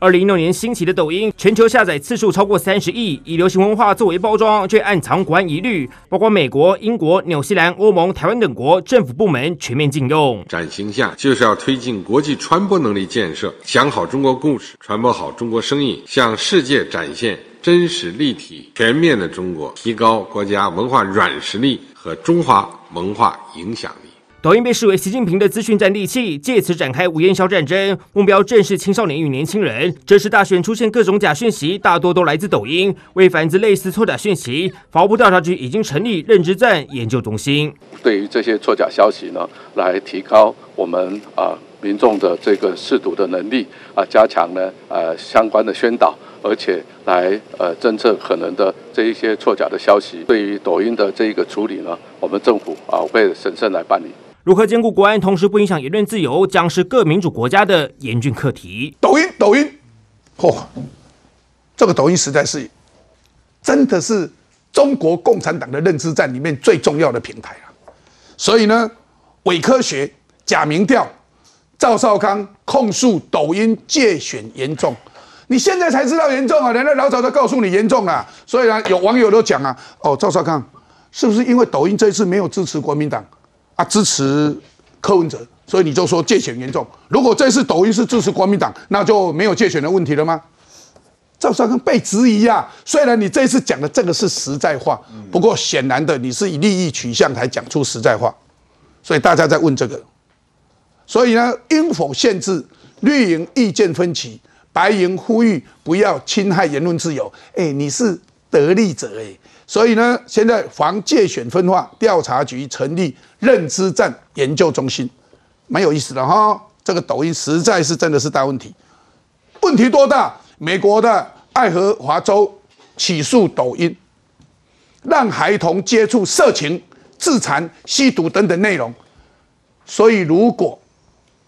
二零一六年兴起的抖音，全球下载次数超过三十亿，以流行文化作为包装，却暗藏国安疑虑。包括美国、英国、纽西兰、欧盟、台湾等国政府部门全面禁用。展形下就是要推进国际传播能力建设，讲好中国故事，传播好中国声音，向世界展现真实、立体、全面的中国，提高国家文化软实力和中华文化影响力。抖音被视为习近平的资讯战利器，借此展开无烟硝战争，目标正是青少年与年轻人。这次大选出现各种假讯息，大多都来自抖音。为反制类似错假讯息，法务调查局已经成立认知战研究中心。对于这些错假消息呢，来提高我们啊民众的这个识读的能力啊，加强呢呃相关的宣导，而且来呃侦测可能的这一些错假的消息。对于抖音的这一个处理呢，我们政府啊会审慎来办理。如何兼顾国安，同时不影响言论自由，将是各民主国家的严峻课题。抖音，抖音，嚯，这个抖音实在是，真的是中国共产党的认知战里面最重要的平台了。所以呢，伪科学、假民调，赵少康控诉抖音借选严重，你现在才知道严重啊？人家老早就告诉你严重了。所以呢，有网友都讲啊，哦，赵少康是不是因为抖音这次没有支持国民党？啊，支持柯文哲，所以你就说借选严重。如果这次抖音是支持国民党，那就没有借选的问题了吗？赵少康被质疑啊。虽然你这一次讲的这个是实在话，不过显然的你是以利益取向才讲出实在话，所以大家在问这个。所以呢，应否限制绿营意见分歧？白营呼吁不要侵害言论自由。哎，你是得利者哎。所以呢，现在防界选分化调查局成立认知战研究中心，蛮有意思的哈。这个抖音实在是真的是大问题。问题多大？美国的爱荷华州起诉抖音，让孩童接触色情、自残、吸毒等等内容。所以如果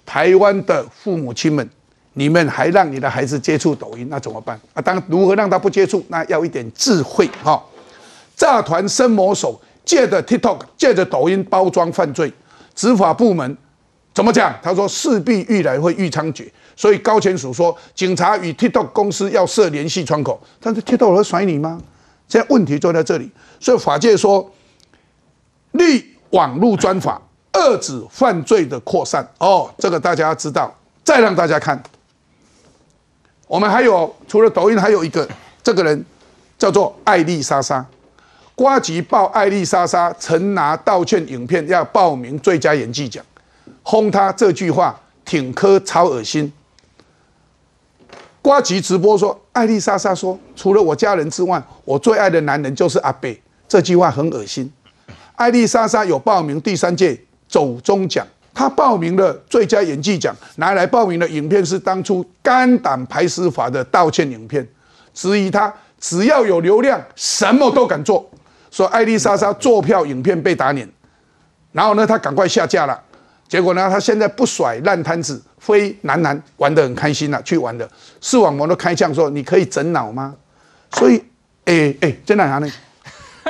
台湾的父母亲们，你们还让你的孩子接触抖音，那怎么办啊？当如何让他不接触？那要一点智慧哈。诈团生魔手借着 TikTok 借着抖音包装犯罪，执法部门怎么讲？他说势必愈来会愈猖獗，所以高前署说警察与 TikTok 公司要设联系窗口。但是 TikTok 会甩你吗？现在问题就在这里。所以法界说立网络专法。遏制犯罪的扩散哦，这个大家知道。再让大家看，我们还有除了抖音，还有一个这个人叫做艾丽莎莎。瓜吉报艾丽莎莎曾拿道歉影片要报名最佳演技奖，轰他这句话挺科超恶心。瓜吉直播说，艾丽莎莎说，除了我家人之外，我最爱的男人就是阿贝。这句话很恶心。艾丽莎莎有报名第三届。走中奖，她报名了最佳演技奖，拿来报名的影片是当初肝胆排石法的道歉影片，质疑他只要有流量，什么都敢做。说艾丽莎莎坐票影片被打脸，然后呢，他赶快下架了。结果呢，他现在不甩烂摊子，飞男男玩得很开心了，去玩的视网膜都开枪说：“你可以整脑吗？”所以，哎哎，在哪啥呢？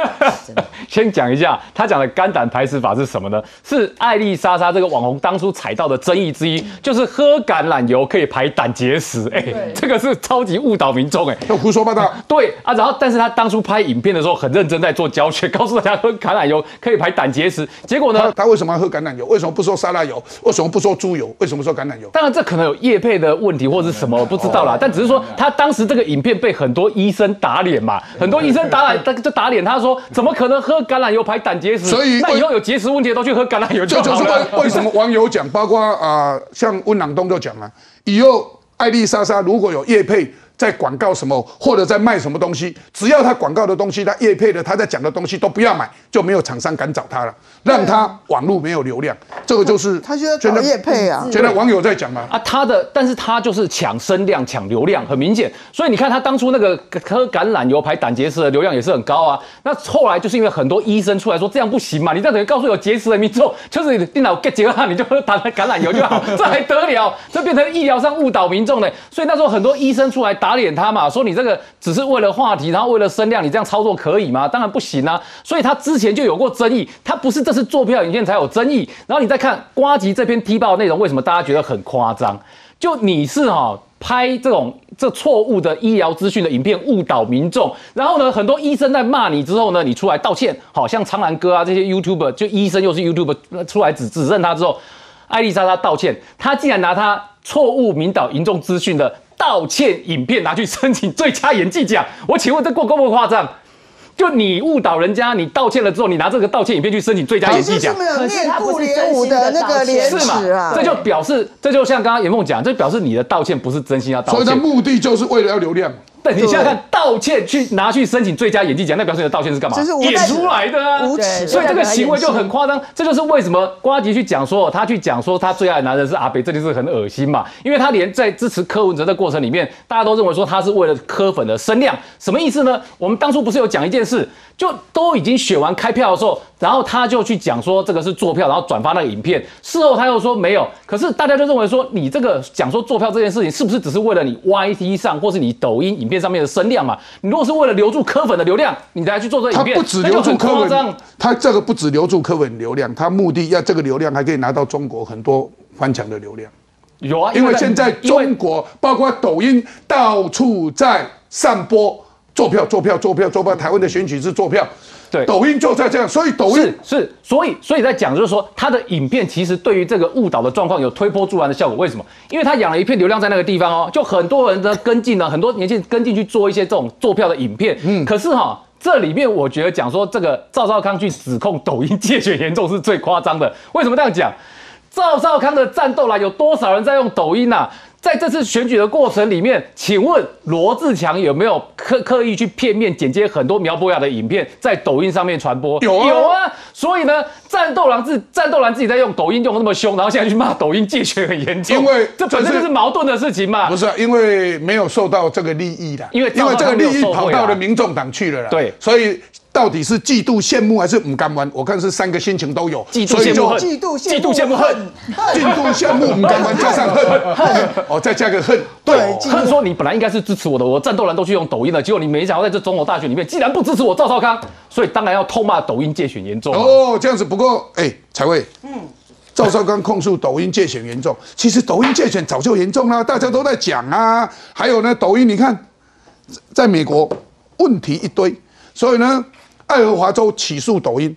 先讲一下，他讲的肝胆排石法是什么呢？是艾丽莎莎这个网红当初踩到的争议之一，就是喝橄榄油可以排胆结石。哎，这个是超级误导民众，哎，都胡说八道。对啊，然后但是他当初拍影片的时候很认真在做教学，告诉大家喝橄榄油可以排胆结石。结果呢，他为什么要喝橄榄油？为什么不说沙拉油？为什么不说猪油？为什么说橄榄油？当然这可能有叶配的问题或者是什么，不知道啦。但只是说他当时这个影片被很多医生打脸嘛，很多医生打脸，他 就打脸，他说怎么可能？喝橄榄油排胆结石，所以那以后有结石问题都去喝橄榄油就好了。这就是为为什么网友讲，包括啊，像温朗东就讲了，以后艾丽莎莎如果有叶配。在广告什么，或者在卖什么东西，只要他广告的东西，他业配的，他在讲的东西都不要买，就没有厂商敢找他了，让他网络没有流量。这个就是他现在找业配啊，觉得网友在讲嘛啊，他的，但是他就是抢声量、抢流量，很明显。所以你看他当初那个喝橄榄油排胆结石的流量也是很高啊。那后来就是因为很多医生出来说这样不行嘛，你这样等于告诉有结石的民众，就是你电脑 get 结了，你就喝打橄榄油就好，这还得了？这变成医疗上误导民众呢。所以那时候很多医生出来打打脸他嘛，说你。这个只是为了话题，然后为了声量，你这样操作可以吗？当然不行啊！所以他之前就有过争议，他不是这次做票影片才有争议。然后你再看瓜吉这篇踢爆内容，为什么大家觉得很夸张？就你是哈拍这种这错误的医疗资讯的影片，误导民众。然后呢，很多医生在骂你之后呢，你出来道歉，好像苍兰哥啊这些 YouTube 就医生又是 YouTube 出来指指认他之后，艾丽莎莎道歉，他竟然拿他错误引导民众资讯的。道歉影片拿去申请最佳演技奖，我请问这过够不夸张？就你误导人家，你道歉了之后，你拿这个道歉影片去申请最佳演技奖，可是他不是真心的那个廉耻啊！这就表示，这就像刚刚严梦讲，这表示你的道歉不是真心要道歉，所以的目的就是为了要流量。对，你现在看道歉去拿去申请最佳演技奖，那表示你的道歉是干嘛？演出来的啊！所以这个行为就很夸张。这就是为什么瓜吉去讲说，他去讲说他最爱的男人是阿北，这件事很恶心嘛。因为他连在支持柯文哲的过程里面，大家都认为说他是为了柯粉的声量，什么意思呢？我们当初不是有讲一件事，就都已经选完开票的时候，然后他就去讲说这个是坐票，然后转发那个影片，事后他又说没有。可是大家就认为说，你这个讲说坐票这件事情，是不是只是为了你 YT 上或是你抖音影？片上面的声量嘛，你如果是为了留住科粉的流量，你才去做这个影片，他不止留住科粉，他这个不止留住科粉流量，他目的要这个流量还可以拿到中国很多翻墙的流量。有啊，因为现在中国包括抖音到处在散播。做票做票做票做票，台湾的选举是做票。对，抖音就在这样，所以抖音是是，所以所以在讲就是说，他的影片其实对于这个误导的状况有推波助澜的效果。为什么？因为他养了一片流量在那个地方哦，就很多人的跟进呢，很多年轻人跟进去做一些这种做票的影片。嗯，可是哈，这里面我觉得讲说这个赵少康去指控抖音借选严重是最夸张的。为什么这样讲？赵少康的战斗啦，有多少人在用抖音呐？在这次选举的过程里面，请问罗志强有没有刻刻意去片面剪接很多苗博雅的影片在抖音上面传播？有有啊，所以呢，战斗狼自战斗狼自己在用抖音用那么凶，然后现在去骂抖音借权很严重，因为这本身就是矛盾的事情嘛。不是，啊因为没有受到这个利益的，因为因为这个利益跑到了民众党去了啦。对，所以。到底是嫉妒羡慕还是唔甘玩？我看是三个心情都有，嫉妒羡慕恨，嫉妒嫉妒羡慕恨，嫉妒羡慕唔甘玩加上恨，哦，再加个恨，对，恨说你本来应该是支持我的，我战斗人都去用抖音了，结果你没想到在这总统大选里面，既然不支持我赵少康，所以当然要痛骂抖音借选严重。哦，这样子。不过，哎，财位，嗯，赵少康控诉抖音借选严重，其实抖音借选早就严重了，大家都在讲啊。还有呢，抖音你看，在美国问题一堆，所以呢。爱荷华州起诉抖音，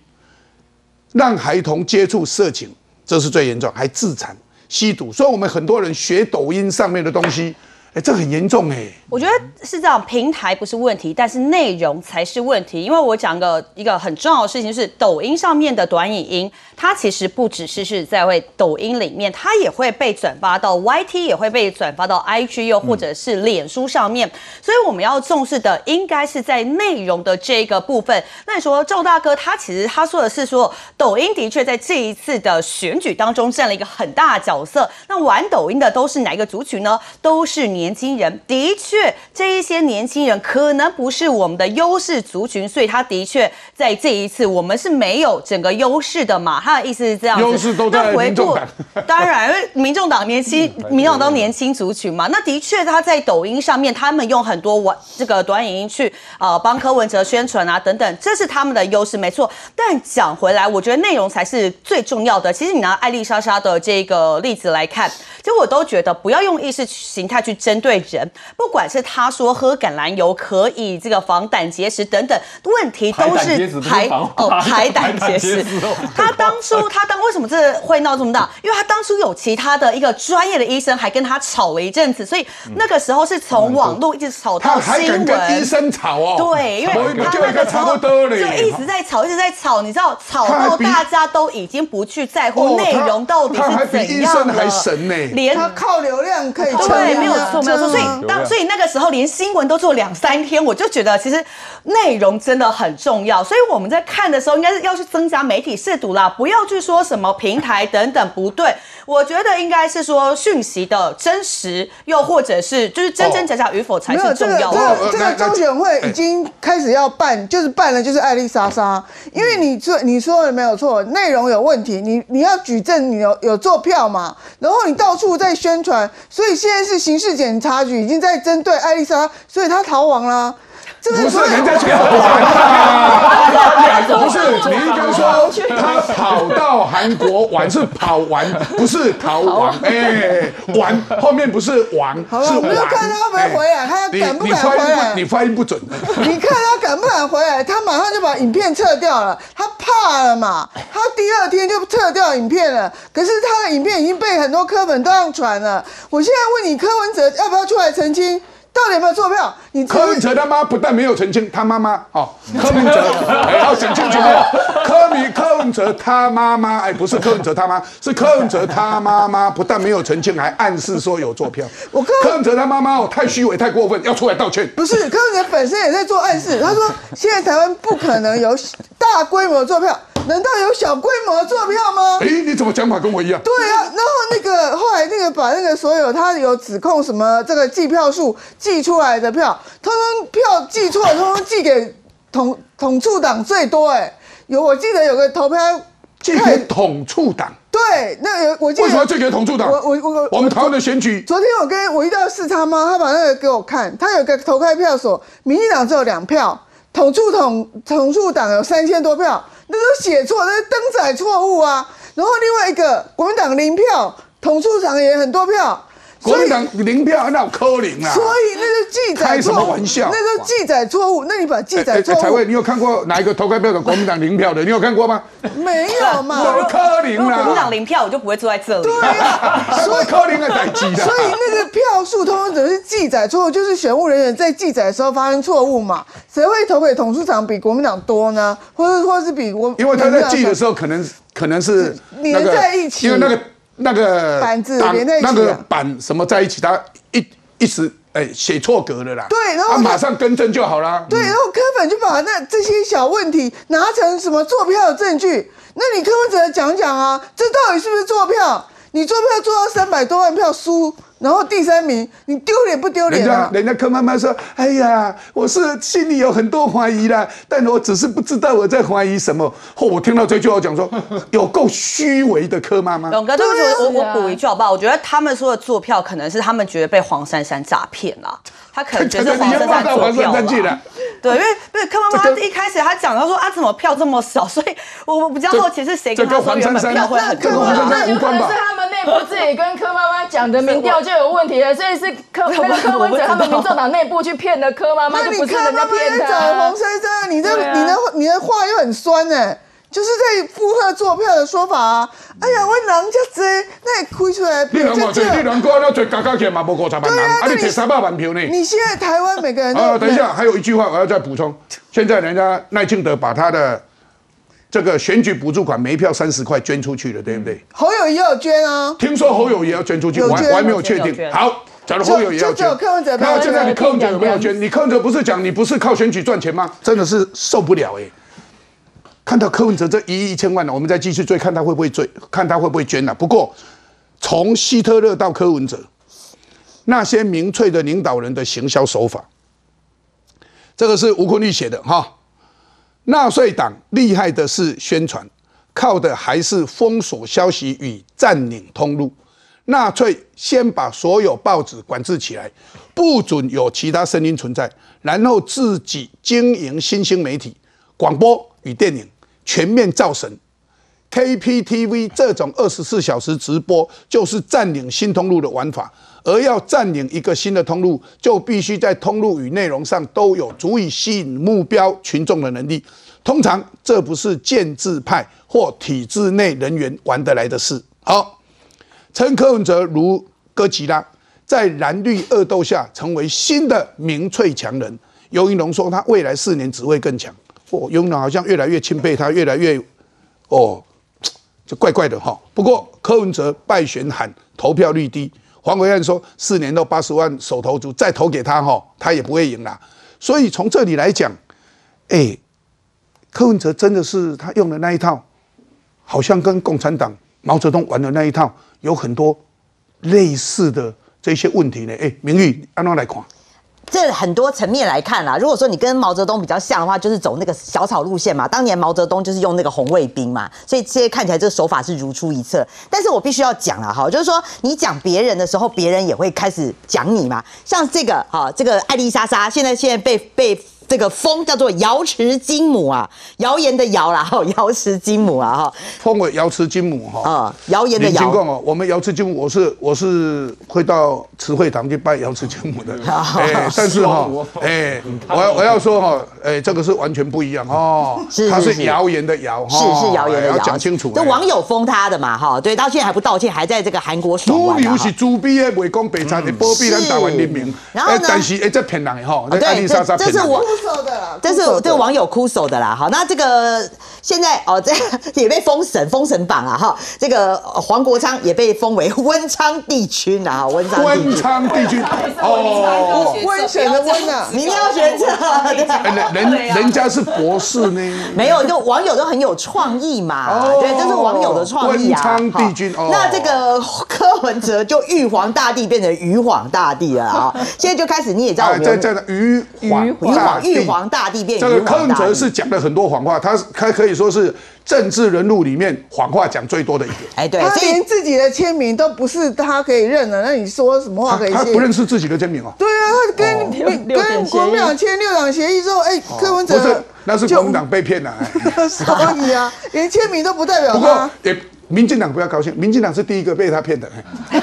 让孩童接触色情，这是最严重，还自残、吸毒，所以我们很多人学抖音上面的东西。哎，这很严重哎！我觉得是这样，平台不是问题，但是内容才是问题。因为我讲个一个很重要的事情，就是抖音上面的短影音，它其实不只是是在为抖音里面，它也会被转发到 YT，也会被转发到 IG，又或者是脸书上面。所以我们要重视的，应该是在内容的这个部分。那你说赵大哥，他其实他说的是说，抖音的确在这一次的选举当中占了一个很大的角色。那玩抖音的都是哪一个族群呢？都是你。年轻人的确，这一些年轻人可能不是我们的优势族群，所以他的确在这一次我们是没有整个优势的嘛。他的意思是这样子。优势都在民众党。当然，因为民众党年轻，民众党年轻族群嘛。那的确，他在抖音上面，他们用很多短这个短影音去呃帮柯文哲宣传啊等等，这是他们的优势，没错。但讲回来，我觉得内容才是最重要的。其实你拿艾丽莎莎的这个例子来看，其实我都觉得不要用意识形态去争。针对人，不管是他说喝橄榄油可以这个防胆结石等等问题，都是排哦 排胆结石。他当初他当为什么这会闹这么大？因为他当初有其他的一个专业的医生还跟他吵了一阵子，所以那个时候是从网络一直吵到新闻。跟医生吵哦。对，因为他那个时候就一直在吵，一直在吵，你知道吵到大家都已经不去在乎内容到底是怎样了。连他靠流量可以对，没有错。没有错，所以当所以那个时候连新闻都做两三天，我就觉得其实内容真的很重要。所以我们在看的时候，应该是要去增加媒体试读啦，不要去说什么平台等等不对。我觉得应该是说讯息的真实，又或者是就是真真假假与否才是重要的。这个中选会已经开始要办，就是办了，就是艾丽莎莎。因为你说你说的没有错，内容有问题，你你要举证，你有有做票嘛？然后你到处在宣传，所以现在是刑事检。差距已经在针对爱丽莎，所以她逃亡了。不是人家去玩啊！不是你应该说他跑到韩国玩是跑完，不是逃亡。哎，玩后面不是玩，是玩。看他会不会回来，他敢不敢回来？你发音不准。你看他敢不敢回来？他马上就把影片撤掉了，他怕了嘛？他第二天就撤掉影片了。可是他的影片已经被很多科粉都上传了。我现在问你，柯文哲要不要出来澄清？到底有没有坐票？你柯文哲他妈不但没有澄清，他妈妈哦，柯文哲 要想清楚柯米柯文哲他妈妈哎，不是柯文哲他妈，是柯文哲他妈妈，不但没有澄清，还暗示说有坐票。我柯文哲他妈妈哦，太虚伪太过分，要出来道歉。不是柯文哲本身也在做暗示，他说现在台湾不可能有大规模坐票。难道有小规模坐票吗？哎，你怎么讲法跟我一样？对啊，然后那个后来那个把那个所有他有指控什么这个计票数寄出来的票，通通票寄错，通通寄给统统促党最多哎，有我记得有个投票寄给统促党，对，那有我记得为什么寄给统促党？我我我我们台湾的选举，昨天我跟我遇到视察妈，他把那个给我看，他有个投开票所，民进党只有两票，统促统统促党有三千多票。那都写错，那是登载错误啊。然后另外一个国民党零票，统促长也很多票，国民党零票那可能啊。所以那个记载开什么玩笑？那个记载错误，那你把记载错误。彩慧，你有看过哪一个投开票的国民党零票的？你有看过吗？没有嘛。我柯零啊。国民党零票，我就不会坐在这里。对啊，所以可能的代志所以那个票数通常只是记载错误，就是选务人员在记载的时候发生错误嘛。谁会投给董事长比国民党多呢？或者或是比我？因为他在记的时候，可能可能是连在一起，因为那个。那个板子连在一起，那个板什么在一起，他一一时哎写错格了啦。对，然后他马上更正就好啦。对，然后科粉就把那这些小问题拿成什么坐票的证据。那你柯文哲讲讲啊，这到底是不是坐票？你坐票做到三百多万票输。然后第三名，你丢脸不丢脸啊？人家柯妈妈说：“哎呀，我是心里有很多怀疑啦，但我只是不知道我在怀疑什么。”后我听到这句话讲说，有够虚伪的柯妈妈。勇哥，对不起，我我补一句好不好？我觉得他们说的坐票，可能是他们觉得被黄珊珊诈骗了。他可能 觉得黄珊珊坐票了。对，因为不是柯妈妈一开始她讲，他说啊，怎么票这么少？所以我比较好奇是谁跟他说原本票会很多。那有可能是他们内部自己跟柯妈妈讲的民调就。有问题了，所以是柯那个柯文哲他们民众党内部去骗的柯妈妈，就不是人家骗的。黄珊珊，你的你的你的话又很酸哎，就是在附和坐票的说法啊。哎呀，我人家多，那也亏出来。你两个最，你两个那最加加起来嘛，无五十万人，啊，你铁三百万票呢？你现在台湾每个人啊，等一下，还有一句话我要再补充。现在人家赖清德把他的。这个选举补助款每票三十块捐出去了，对不对？侯友也有捐啊。听说侯友也要捐出去，我我还没有确定。好，假如侯友也要捐，那现在你柯文哲有没有捐？你柯文哲不是讲你不是靠选举赚钱吗？真的是受不了哎！看到柯文哲这一亿一千万呢，我们再继续追，看他会不会追，看他会不会捐了。不过从希特勒到柯文哲，那些民粹的领导人的行销手法，这个是吴坤玉写的哈。纳粹党厉害的是宣传，靠的还是封锁消息与占领通路。纳粹先把所有报纸管制起来，不准有其他声音存在，然后自己经营新兴媒体、广播与电影，全面造神。KPTV 这种二十四小时直播，就是占领新通路的玩法。而要占领一个新的通路，就必须在通路与内容上都有足以吸引目标群众的能力。通常这不是建制派或体制内人员玩得来的事。好，陈柯文哲如哥吉拉，在蓝绿恶斗下成为新的民粹强人。尤云龙说他未来四年只会更强。哦，尤云龙好像越来越钦佩他，越来越哦，就怪怪的哈。不过柯文哲败选喊投票率低。黄伟汉说：“四年到八十万手头足，再投给他哈，他也不会赢啦。所以从这里来讲，哎，柯文哲真的是他用的那一套，好像跟共产党毛泽东玩的那一套有很多类似的这些问题呢。哎，明玉，安怎来看？”这很多层面来看啦，如果说你跟毛泽东比较像的话，就是走那个小草路线嘛。当年毛泽东就是用那个红卫兵嘛，所以这些看起来这个手法是如出一辙。但是我必须要讲了哈，就是说你讲别人的时候，别人也会开始讲你嘛。像这个哈，这个艾丽莎莎，现在现在被被。这个封叫做瑶池金母啊，谣言的谣啦，哈，瑶池金母啊，哈，封为瑶池金母哈，啊，谣言的谣。哦，我们瑶池金母，我是我是会到慈惠堂去拜瑶池金母的，哎，但是哈，哎，我要我要说哈，哎，这个是完全不一样哦，是它是谣言的谣，是是谣言的谣，要讲清楚。这网友封他的嘛，哈，对，到现在还不道歉，还在这个韩国爽玩。主流是猪逼的，未讲北餐的，包庇咱台湾人民。然后呢？但是哎，这骗人的哈，艾丽莎莎骗人。这是这个网友哭手的啦，好，那这个现在哦，这也被封神，封神榜啊，哈，这个黄国昌也被封为温昌帝君啊，温昌温昌帝君。哦，温神的温啊，明天要学这，人人人家是博士呢，没有，就网友都很有创意嘛，对，这是网友的创意啊，温昌帝君，那这个柯文哲就玉皇大帝变成鱼皇大帝了啊，现在就开始你也知道，在在玉皇玉皇大帝变。这个柯文哲是讲了很多谎话，他他可以说是政治人物里面谎话讲最多的一点。哎，对，他连自己的签名都不是他可以认的，那你说什么话可以？他不认识自己的签名哦。对啊，他跟跟国民党签六党协议之后，哎，柯文哲那是国民党被骗了。所以啊，连签名都不代表他。民进党不要高兴，民进党是第一个被他骗的。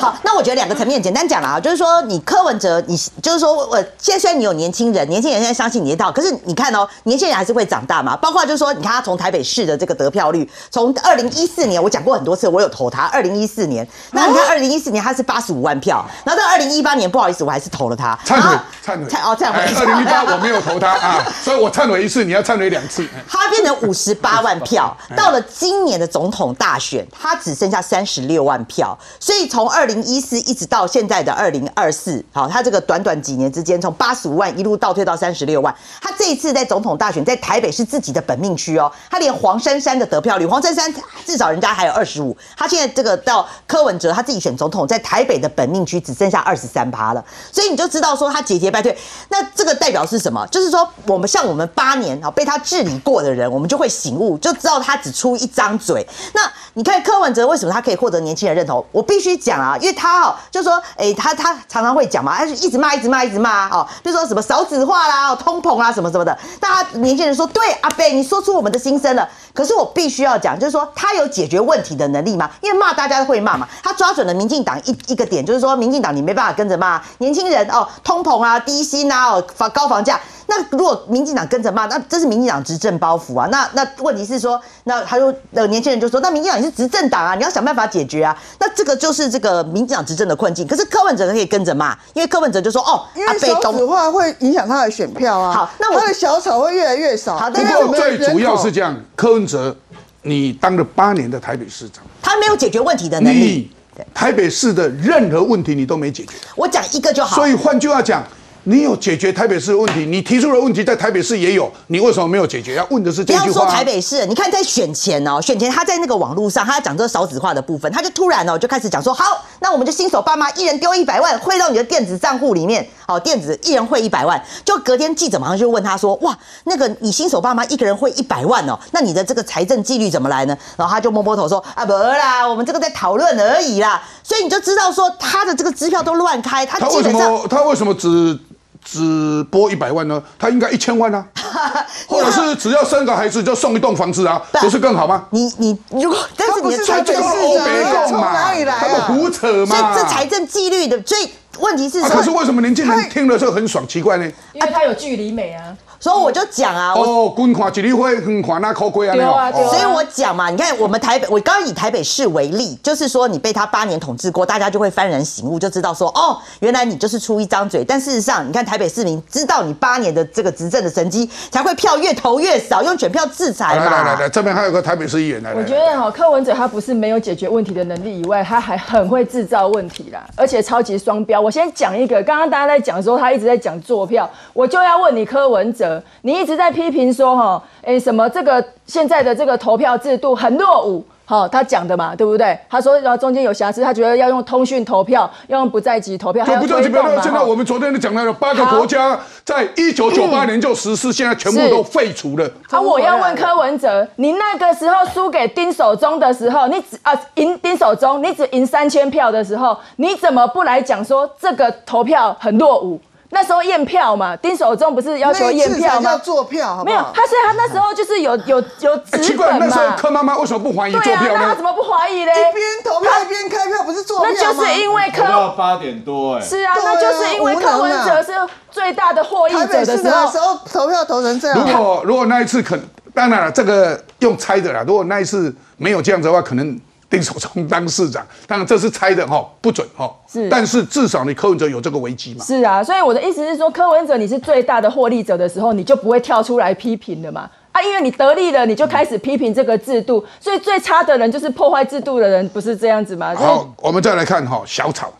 好，那我觉得两个层面简单讲了啊，就是说你柯文哲，你就是说我现在虽然你有年轻人，年轻人现在相信你一套，可是你看哦，年轻人还是会长大嘛。包括就是说，你看他从台北市的这个得票率，从二零一四年我讲过很多次，我有投他。二零一四年，那你看二零一四年他是八十五万票，然后到二零一八年，不好意思，我还是投了他。忏悔，忏悔，哦，忏悔。二零一八我没有投他啊，所以我忏悔一次，你要忏悔两次。他变成五十八万票，到了今年的总总统大选，他只剩下三十六万票，所以从二零一四一直到现在的二零二四，好，他这个短短几年之间，从八十五万一路倒退到三十六万。他这一次在总统大选，在台北是自己的本命区哦，他连黄珊珊的得票率，黄珊珊至少人家还有二十五，他现在这个到柯文哲他自己选总统，在台北的本命区只剩下二十三趴了，所以你就知道说他节节败退。那这个代表是什么？就是说我们像我们八年啊被他治理过的人，我们就会醒悟，就知道他只出一张嘴。那你看柯文哲为什么他可以获得年轻人认同？我必须讲啊，因为他哦，就说哎，他他常常会讲嘛，他就一直骂，一直骂，一直骂哦，就说什么少子化啦、通膨啦什么什么的。大家年轻人说，对阿贝，你说出我们的心声了。可是我必须要讲，就是说他有解决问题的能力吗？因为骂大家都会骂嘛。他抓准了民进党一一个点，就是说民进党你没办法跟着骂年轻人哦，通膨啊、低薪啊、哦房高房价。那如果民进党跟着骂，那这是民进党执政包袱啊。那那问题是说，那他说呃年轻人就说，那民进党你是执政党啊，你要想办法解决啊。那这个就是这个民进党执政的困境。可是柯文哲可以跟着骂，因为柯文哲就说哦，因为少子化会影响他的选票啊。好，那我他的小草会越来越少。好，不过最主要是这样，柯文哲，你当了八年的台北市长，他没有解决问题的能力。台北市的任何问题你都没解决，我讲一个就好。所以换句话讲，你有解决台北市的问题，你提出的问题在台北市也有，你为什么没有解决？要问的是这句话。不要说台北市，你看在选前哦，选前他在那个网络上，他讲这个少子化的部分，他就突然哦就开始讲说，好，那我们就新手爸妈一人丢一百万汇到你的电子账户里面，好，电子一人汇一百万。就隔天记者马上就问他说，哇，那个你新手爸妈一个人汇一百万哦，那你的这个财政纪律怎么来呢？然后他就摸摸头说，啊，不啦，我们这个在讨论而已啦。所以你就知道说他的这个支票都乱开，他他为什么他为什么只？只拨一百万呢？他应该一千万啊，或者是只要生个孩子就送一栋房子啊，不是更好吗？你你如果但是你的财政欧北共嘛，他们胡扯嘛。所以这财政纪律的，所以问题是，可是为什么年轻人听了这个很爽？奇怪呢？因为他有距离美啊。所以我就讲啊，哦，滚看一日会，很看那口贵啊，对啊，对啊。所以我讲嘛，你看我们台北，我刚刚以台北市为例，就是说你被他八年统治过，大家就会幡然醒悟，就知道说，哦，原来你就是出一张嘴。但事实上，你看台北市民知道你八年的这个执政的神机，才会票越投越少，用选票制裁嘛。来来来，这边还有个台北市议员来。我觉得哈，柯文哲他不是没有解决问题的能力以外，他还很会制造问题啦，而且超级双标。我先讲一个，刚刚大家在讲的时候，他一直在讲坐票，我就要问你柯文哲，你一直在。批评说哈，哎，什么这个现在的这个投票制度很落伍，好，他讲的嘛，对不对？他说然后中间有瑕疵，他觉得要用通讯投票，要用不在籍投票，不在籍投票。现在我们昨天就讲到了八个国家，在一九九八年就实施，现在全部都废除了。啊，我要问柯文哲，你那个时候输给丁守中的时候，你只啊赢丁守中，你只赢三千票的时候，你怎么不来讲说这个投票很落伍？那时候验票嘛，丁守中不是要求验票吗？要做票，没有，他是他那时候就是有有有纸本嘛。那时候柯妈妈为什么不怀疑做票呢？那他怎么不怀疑嘞？一边投票一边开票，不是做票那就是因为柯八点多哎。是啊，那就是因为柯文哲是最大的获益者的时候，投票投成这样。如果如果那一次肯，当然了，这个用猜的啦。如果那一次没有这样子的话，可能。丁守中当市长，当然这是猜的哈，不准哈。是，但是至少你柯文哲有这个危机嘛？是啊，所以我的意思是说，柯文哲你是最大的获利者的时候，你就不会跳出来批评了嘛？啊，因为你得利了，你就开始批评这个制度，所以最差的人就是破坏制度的人，不是这样子吗？好，我们再来看哈小草。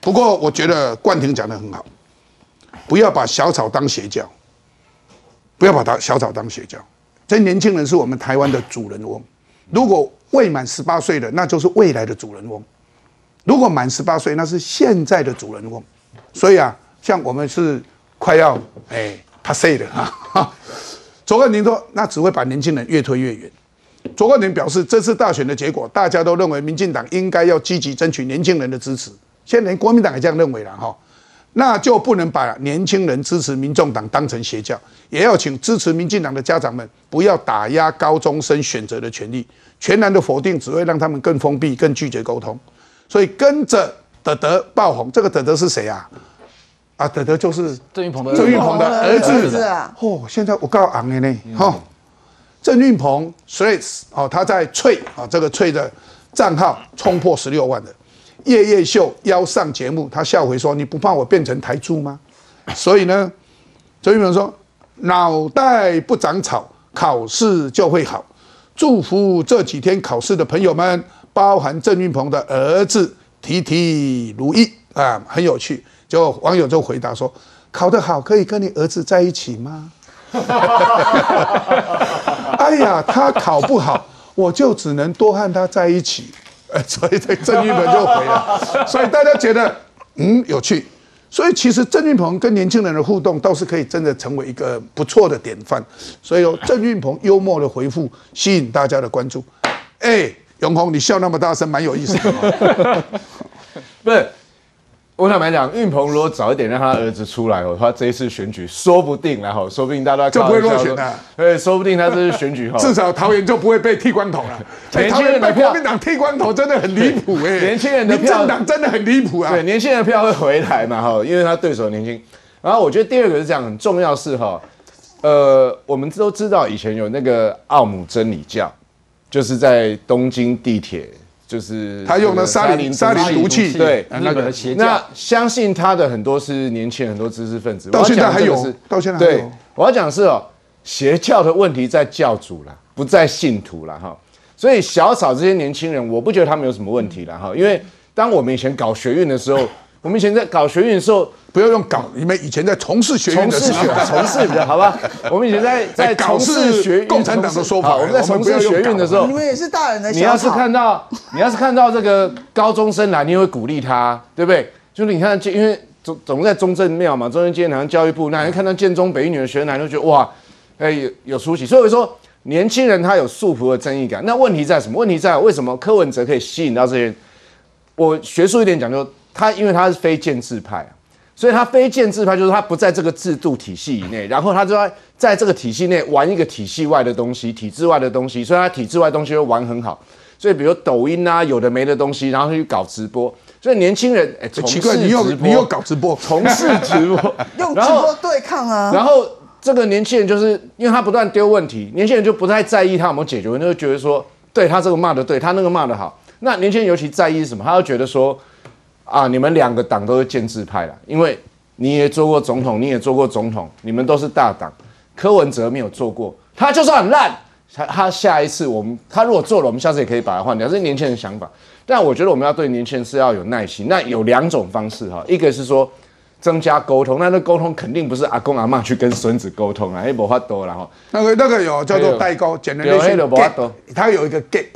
不过我觉得冠廷讲的很好，不要把小草当邪教，不要把他小草当邪教。这年轻人是我们台湾的主人翁，如果。未满十八岁的，那就是未来的主人翁；如果满十八岁，那是现在的主人翁。所以啊，像我们是快要哎 pass 的啊。卓冠廷说，那只会把年轻人越推越远。卓冠廷表示，这次大选的结果，大家都认为民进党应该要积极争取年轻人的支持。现在连国民党也这样认为了哈。那就不能把年轻人支持民众党当成邪教，也要请支持民进党的家长们不要打压高中生选择的权利，全然的否定只会让他们更封闭、更拒绝沟通。所以跟着德德爆红，这个德德是谁啊？啊，德德就是郑运鹏的郑运鹏的儿子啊。哦，现在我告诉昂的呢，哈，郑运鹏 Threads 哦，他在翠啊这个翠的账号冲破十六万的。夜夜秀邀上节目，他笑回说：“你不怕我变成台猪吗？”所以呢，周玉鹏说：“脑袋不长草，考试就会好。”祝福这几天考试的朋友们，包含郑运鹏的儿子，提提如意啊，很有趣。就网友就回答说：“考得好，可以跟你儿子在一起吗？” 哎呀，他考不好，我就只能多和他在一起。呃，所以这郑运鹏就回了，所以大家觉得嗯有趣，所以其实郑俊鹏跟年轻人的互动倒是可以真的成为一个不错的典范，所以有郑俊鹏幽默的回复吸引大家的关注。哎，永红，你笑那么大声，蛮有意思的。不是。我坦白讲，运鹏如果早一点让他儿子出来，哦，他这一次选举说不定，然后说不定大家就不会落选的。对，说不定他这次选举哈，至少桃园就不会被剃光头了。年轻人的票，国民党剃光头真的很离谱 哎。年轻人的票，政党真的很离谱啊。对，年轻人的票会回来嘛哈，因为他对手年轻。然后我觉得第二个是这样，很重要是哈，呃，我们都知道以前有那个奥姆真理教，就是在东京地铁。就是他用的沙林沙林毒气，对，那个邪教。那相信他的很多是年轻人，很多知识分子。到现在还有，到现在对。我要讲是哦，邪教的问题在教主啦，不在信徒啦哈。所以小草这些年轻人，我不觉得他们有什么问题了哈。因为当我们以前搞学运的时候。我们以前在搞学运的时候，不要用搞，你们以前在从事学运的时候，从事的 好吧？我们以前在在从事学共产党的说法，我们在从事学运的时候，你们也是大人的。你要是看到，你要是看到这个高中生来，你会鼓励他，对不对？就是你看，因为总总在中正庙嘛，中正纪念堂教育部，那人看到建中北一女的学生来，就觉得哇，哎有有出息。所以说，年轻人他有束缚的正义感。那问题在什么？问题在为什么柯文哲可以吸引到这些？我学术一点讲就。他因为他是非建制派啊，所以他非建制派就是他不在这个制度体系以内，然后他就在在这个体系内玩一个体系外的东西，体制外的东西，所以他体制外东西会玩很好。所以比如抖音啊，有的没的东西，然后去搞直播。所以年轻人哎，奇怪，你又你又搞直播，从事直播，用直播对抗啊。然后这个年轻人就是因为他不断丢问题，年轻人就不太在意他有没有解决问题，就觉得说，对他这个骂的对，他那个骂的好。那年轻人尤其在意什么？他就觉得说。啊，你们两个党都是建制派了，因为你也做过总统，你也做过总统，你们都是大党。柯文哲没有做过，他就算很烂，他他下一次我们他如果做了，我们下次也可以把他换掉。这是年轻人想法，但我觉得我们要对年轻人是要有耐心。那有两种方式哈，一个是说增加沟通，那那沟通肯定不是阿公阿妈去跟孙子沟通啊，哎，无法多了哈。那个那个有叫做代沟，简单的说，gap，它有一个 gap，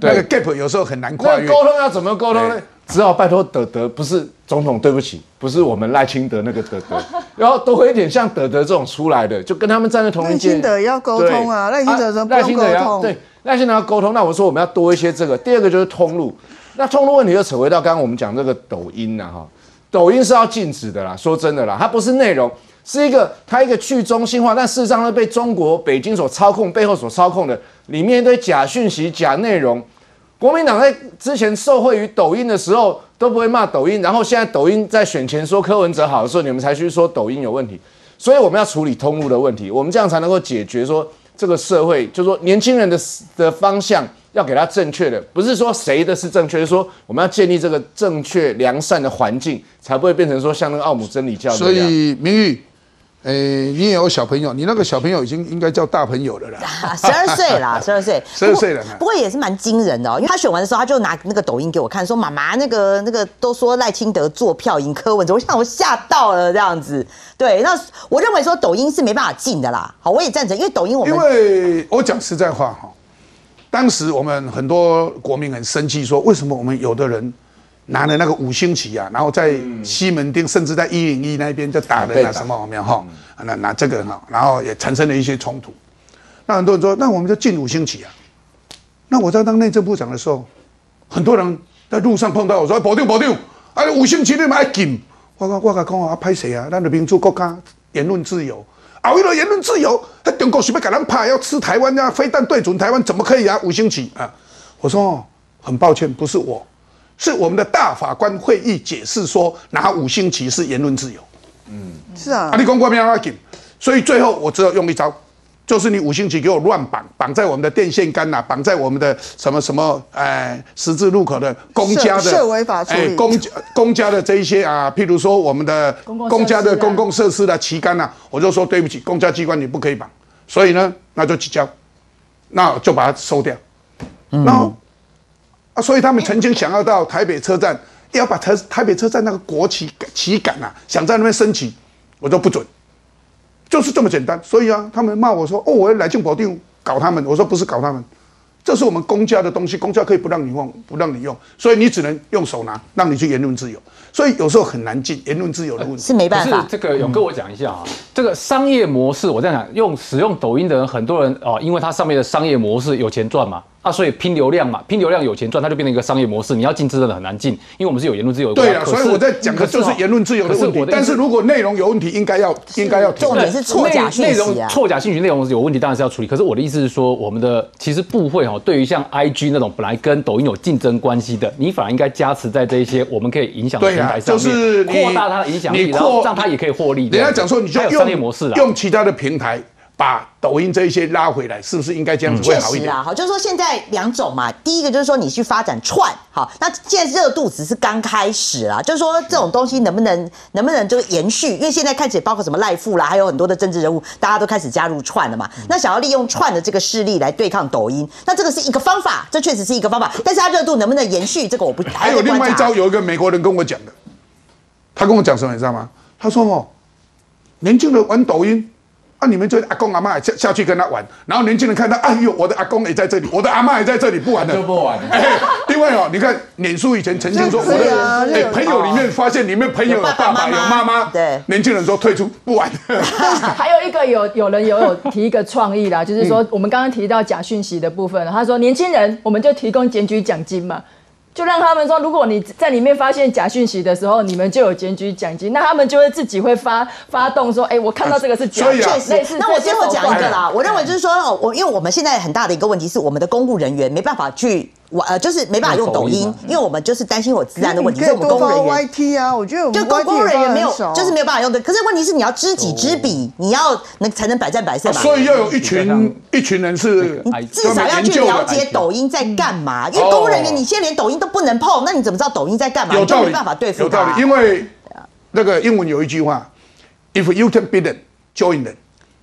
那个 gap 有时候很难跨越。沟通要怎么沟通呢？只好拜托德德，不是总统，对不起，不是我们赖清德那个德德，然后都会一点像德德这种出来的，就跟他们站在同一线。赖清德要沟通啊，赖清德怎么不用沟通？对，赖清德要沟通。那我说我们要多一些这个。第二个就是通路，那通路问题就扯回到刚刚我们讲这个抖音呐，哈，抖音是要禁止的啦。说真的啦，它不是内容，是一个它一个去中心化，但事实上呢被中国北京所操控，背后所操控的，里面一堆假讯息、假内容。国民党在之前受惠于抖音的时候都不会骂抖音，然后现在抖音在选前说柯文哲好的时候，你们才去说抖音有问题。所以我们要处理通路的问题，我们这样才能够解决说这个社会，就是说年轻人的的方向要给他正确的，不是说谁的是正确，是说我们要建立这个正确良善的环境，才不会变成说像那个奥姆真理教。所以明玉。诶，你也有小朋友，你那个小朋友已经应该叫大朋友了啦，十二岁啦，十二岁，十二岁了。不过也是蛮惊人的哦，因为他选完的时候，他就拿那个抖音给我看，说妈妈，那个那个都说赖清德做票赢柯文哲，我想我吓到了这样子。对，那我认为说抖音是没办法进的啦。好，我也赞成，因为抖音我们，因为我讲实在话哈，当时我们很多国民很生气，说为什么我们有的人。拿了那个五星旗啊，然后在西门町，甚至在一零一那边就打的那什么没有哈？那拿这个哈，然后也产生了一些冲突。那很多人说，那我们就进五星旗啊。那我在当内政部长的时候，很多人在路上碰到我说：“保定保定，哎，五星旗你们爱进。”我讲我甲讲啊，歹势啊，咱的民主国家言论自由，啊，为了言论自由，他中国是不是给人怕要吃台湾呀？飞弹对准台湾怎么可以啊？五星旗啊！我说很抱歉，不是我，是我们的大法官会议解释说拿五星旗是言论自由。嗯，是啊。啊，你讲我要紧，所以最后我只有用一招。就是你五星旗给我乱绑，绑在我们的电线杆呐，绑在我们的什么什么哎十字路口的公家的设违法哎公公家的这一些啊，譬如说我们的公家的公共设施的旗杆呐，我就说对不起，公家机关你不可以绑，所以呢，那就提交，那就把它收掉。然后啊，所以他们曾经想要到台北车站，要把台台北车站那个国旗旗杆啊，想在那边升旗，我都不准。就是这么简单，所以啊，他们骂我说：“哦，我要来进保定搞他们。”我说：“不是搞他们，这是我们公家的东西，公家可以不让你用，不让你用，所以你只能用手拿，让你去言论自由。所以有时候很难进言论自由的问题是没办法。是这个勇哥，我讲一下啊，这个商业模式，我在讲用使用抖音的人，很多人哦，因为它上面的商业模式有钱赚嘛。啊，所以拼流量嘛，拼流量有钱赚，它就变成一个商业模式。你要进，真的很难进，因为我们是有言论自由。对啊，所以我在讲的就是言论自由的问题。但是如果内容有问题，应该要应该要重点是错假信息内容错假信息内容有问题，当然是要处理。可是我的意思是说，我们的其实部会哈，对于像 IG 那种本来跟抖音有竞争关系的，你反而应该加持在这一些我们可以影响的平台上面，扩大它的影响力，然后让它也可以获利。人家讲说，你就商业模式啊，用其他的平台。把抖音这一些拉回来，是不是应该这样子会好一点？好，就是说现在两种嘛，第一个就是说你去发展串，好，那现在热度只是刚开始啦，就是说这种东西能不能能不能就是延续？因为现在开始包括什么赖富啦，还有很多的政治人物，大家都开始加入串了嘛。那想要利用串的这个势力来对抗抖音，那这个是一个方法，这确实是一个方法。但是它热度能不能延续，这个我不还有另外一招，有一个美国人跟我讲的，他跟我讲什么你知道吗？他说哦，年轻人玩抖音。那你们就阿公阿妈下下去跟他玩，然后年轻人看到，哎呦，我的阿公也在这里，我的阿妈也在这里，不玩了，就不玩。另外哦，你看脸书以前曾经说，我的哎朋友里面发现里面朋友有爸爸有妈妈，对，年轻人说退出不玩。还有一个有有人有有提一个创意啦，就是说我们刚刚提到假讯息的部分，他说年轻人我们就提供检举奖金嘛。就让他们说，如果你在里面发现假讯息的时候，你们就有检举奖金，那他们就会自己会发发动说，哎，我看到这个是假，确实。那我最后讲一个啦，我认为就是说，我因为我们现在很大的一个问题是，我们的公务人员没办法去。我呃，就是没办法用抖音，因为我们就是担心我自然的问题。是我们公务人员 YT 啊，我觉得就公务人员没有，就是没有办法用的。可是问题是，你要知己知彼，你要能才能百战百胜嘛。所以要有一群一群人是，至少要去了解抖音在干嘛。因为公务人员，你现在连抖音都不能碰，那你怎么知道抖音在干嘛？有道理，没办法对付有道理，因为那个英文有一句话：If you can beat them, join them。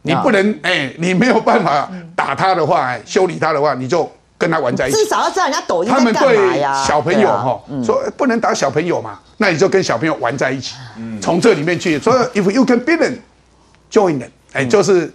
你不能哎，你没有办法打他的话，修理他的话，你就。跟他玩在一起，至少要知道人家抖音他们对小朋友哈说不能打小朋友嘛，那你就跟小朋友玩在一起，从这里面去。说，if you can beat them, join them，哎，就是。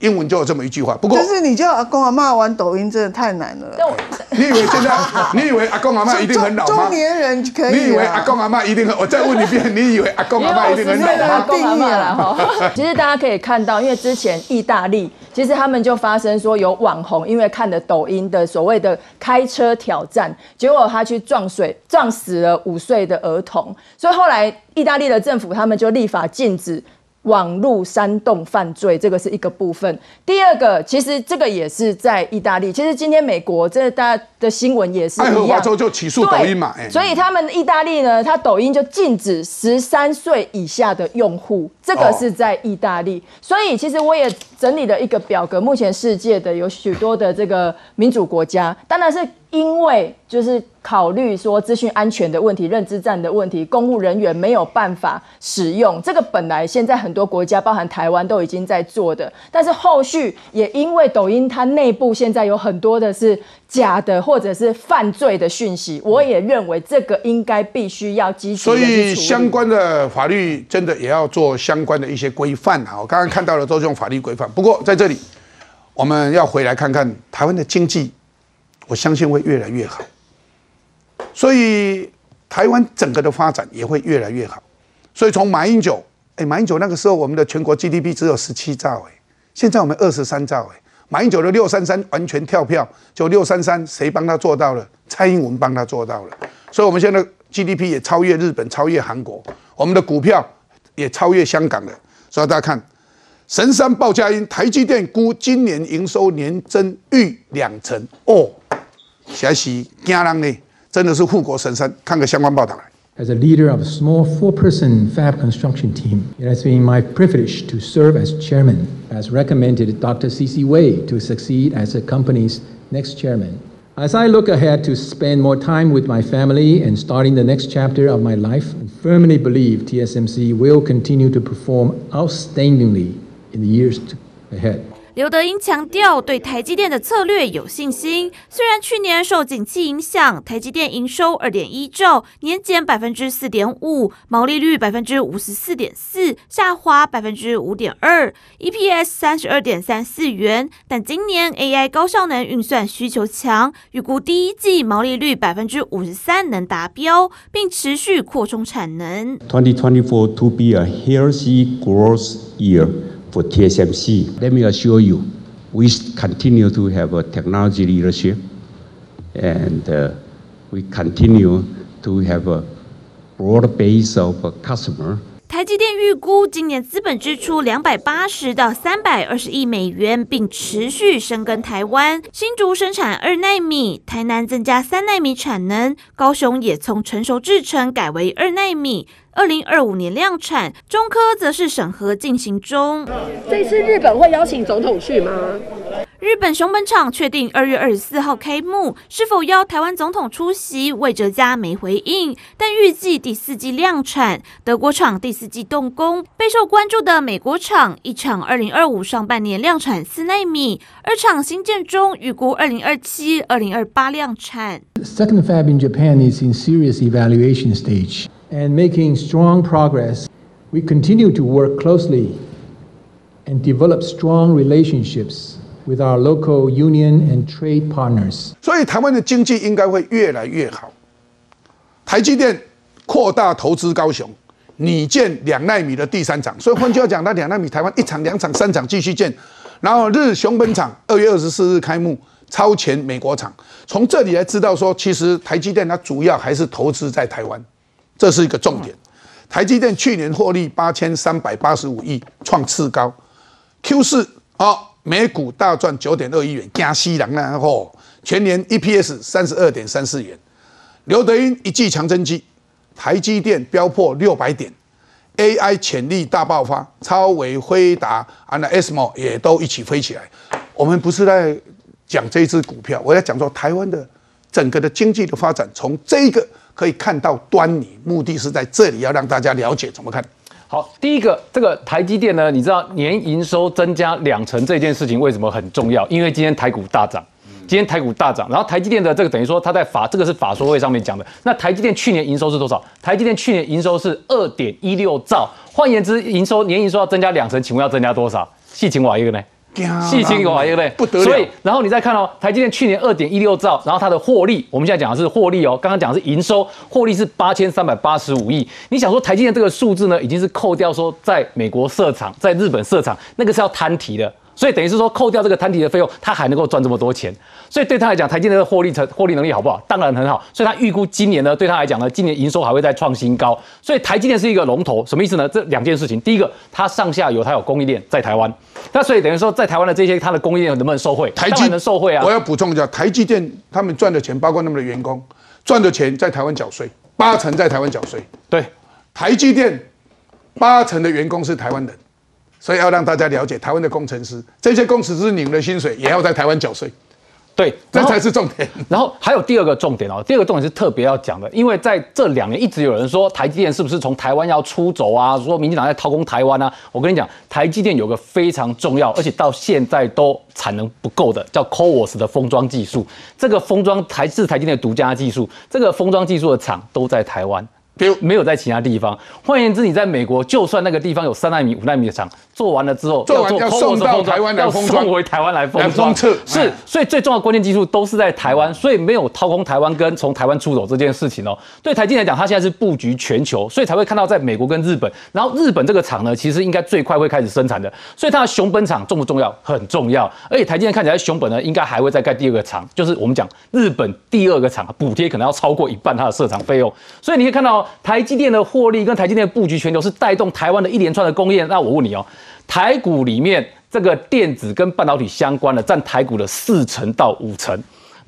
英文就有这么一句话，不过就是你叫阿公阿妈玩抖音真的太难了。你以为现在，你以为阿公阿妈一定很老吗？中年人可以。你以为阿公阿妈一定很？我再问一遍，你以为阿公阿妈一定很老吗？定义了哈。其实大家可以看到，因为之前意大利，其实他们就发生说有网红因为看的抖音的所谓的开车挑战，结果他去撞水撞死了五岁的儿童，所以后来意大利的政府他们就立法禁止。网络煽动犯罪，这个是一个部分。第二个，其实这个也是在意大利。其实今天美国这大家的新闻也是一样，州就起诉抖音嘛。所以他们意大利呢，他抖音就禁止十三岁以下的用户。这个是在意大利。所以其实我也整理了一个表格，目前世界的有许多的这个民主国家，当然是。因为就是考虑说资讯安全的问题、认知战的问题，公务人员没有办法使用这个。本来现在很多国家，包含台湾都已经在做的，但是后续也因为抖音它内部现在有很多的是假的或者是犯罪的讯息，我也认为这个应该必须要积极。所以相关的法律真的也要做相关的一些规范啊！我刚刚看到了都是用法律规范，不过在这里我们要回来看看台湾的经济。我相信会越来越好，所以台湾整个的发展也会越来越好。所以从马英九，哎，马英九那个时候我们的全国 GDP 只有十七兆，哎，现在我们二十三兆，哎，马英九的六三三完全跳票，就六三三谁帮他做到了？蔡英文帮他做到了。所以我们现在 GDP 也超越日本，超越韩国，我们的股票也超越香港了。所以大家看，神山报佳音，台积电估今年营收年增逾两成哦，实在是惊人呢，真的是护国神山。看个相关报道来。As a leader of a small four-person fab construction team, it has been my privilege to serve as chairman, as recommended Dr. C.C. Wei to succeed as the company's next chairman. As I look ahead to spend more time with my family and starting the next chapter of my life, I firmly believe TSMC will continue to perform outstandingly in the years ahead. 刘德英强调，对台积电的策略有信心。虽然去年受景气影响，台积电营收二点一兆，年减百分之四点五，毛利率百分之五十四点四，下滑百分之五点二，EPS 三十二点三四元。但今年 AI 高效能运算需求强，预估第一季毛利率百分之五十三能达标，并持续扩充产能。Twenty twenty four to be a healthy growth year. For TSMC. Let me assure you, we continue to have a technology leadership and uh, we continue to have a broad base of customer 台积电预估今年资本支出两百八十到三百二十亿美元，并持续深耕台湾。新竹生产二纳米，台南增加三纳米产能，高雄也从成熟制程改为二纳米，二零二五年量产。中科则是审核进行中。这次日本会邀请总统去吗？日本熊本厂确定二月二十四号开幕，是否邀台湾总统出席？魏哲家没回应，但预计第四季量产。德国厂第四季动工，备受关注的美国厂一厂二零二五上半年量产四纳米，二厂新建中，预估二零二七、二零二八量产。Second fab in Japan is in serious evaluation stage and making strong progress. We continue to work closely and develop strong relationships. With our local union and trade partners. 所以台湾的经济应该会越来越好。台积电扩大投资高雄，拟建两纳米的第三厂。所以换句话讲，那两纳米台湾一厂、两厂、三厂继续建。然后日熊本厂二月二十四日开幕，超前美国厂。从这里来知道说，其实台积电它主要还是投资在台湾，这是一个重点。台积电去年获利八千三百八十五亿，创次高。Q 四啊。每股大赚九点二亿元，加西人然后全年 EPS 三十二点三四元。刘德英一剂强增机，台积电飙破六百点，AI 潜力大爆发，超微、辉达、安那 SMO 也都一起飞起来。我们不是在讲这支股票，我在讲说台湾的整个的经济的发展，从这个可以看到端倪。目的是在这里要让大家了解怎么看。好，第一个，这个台积电呢，你知道年营收增加两成这件事情为什么很重要？因为今天台股大涨，今天台股大涨，然后台积电的这个等于说它在法这个是法说会上面讲的。那台积电去年营收是多少？台积电去年营收是二点一六兆，换言之，营收年营收要增加两成，请问要增加多少？细请我一个呢？细心有啊，对不对？不得了。所以，然后你再看哦，台积电去年二点一六兆，然后它的获利，我们现在讲的是获利哦，刚刚讲的是营收，获利是八千三百八十五亿。你想说台积电这个数字呢，已经是扣掉说在美国设厂、在日本设厂，那个是要摊提的。所以等于是说，扣掉这个摊提的费用，他还能够赚这么多钱。所以对他来讲，台积电的获利成获利能力好不好？当然很好。所以他预估今年呢，对他来讲呢，今年营收还会再创新高。所以台积电是一个龙头，什么意思呢？这两件事情，第一个，它上下游它有供应链在台湾。那所以等于说，在台湾的这些它的供应链能不能受惠？台积能受惠啊！我要补充一下，台积电他们赚的钱，包括他们的员工赚的钱，在台湾缴税，八成在台湾缴税。对，台积电八成的员工是台湾人。所以要让大家了解台湾的工程师，这些工程师领的薪水也要在台湾缴税，对，这才是重点。然后还有第二个重点哦，第二个重点是特别要讲的，因为在这两年一直有人说台积电是不是从台湾要出走啊？说民进党在掏空台湾啊？我跟你讲，台积电有个非常重要，而且到现在都产能不够的，叫 CoWoS 的封装技术。这个封装台是台积电的独家技术，这个封装技术的厂都在台湾。比如没有在其他地方。换言之，你在美国，就算那个地方有三纳米、五纳米的厂，做完了之后，做完要送到台湾来封装，送回台湾来封装。是，所以最重要的关键技术都是在台湾，所以没有掏空台湾跟从台湾出走这件事情哦。对台积电来讲，它现在是布局全球，所以才会看到在美国跟日本，然后日本这个厂呢，其实应该最快会开始生产的。所以它的熊本厂重不重要？很重要。而且台积电看起来熊本呢，应该还会再盖第二个厂，就是我们讲日本第二个厂，补贴可能要超过一半它的设厂费用。所以你可以看到台积电的获利跟台积电的布局全球是带动台湾的一连串的工业。那我问你哦，台股里面这个电子跟半导体相关的占台股的四成到五成。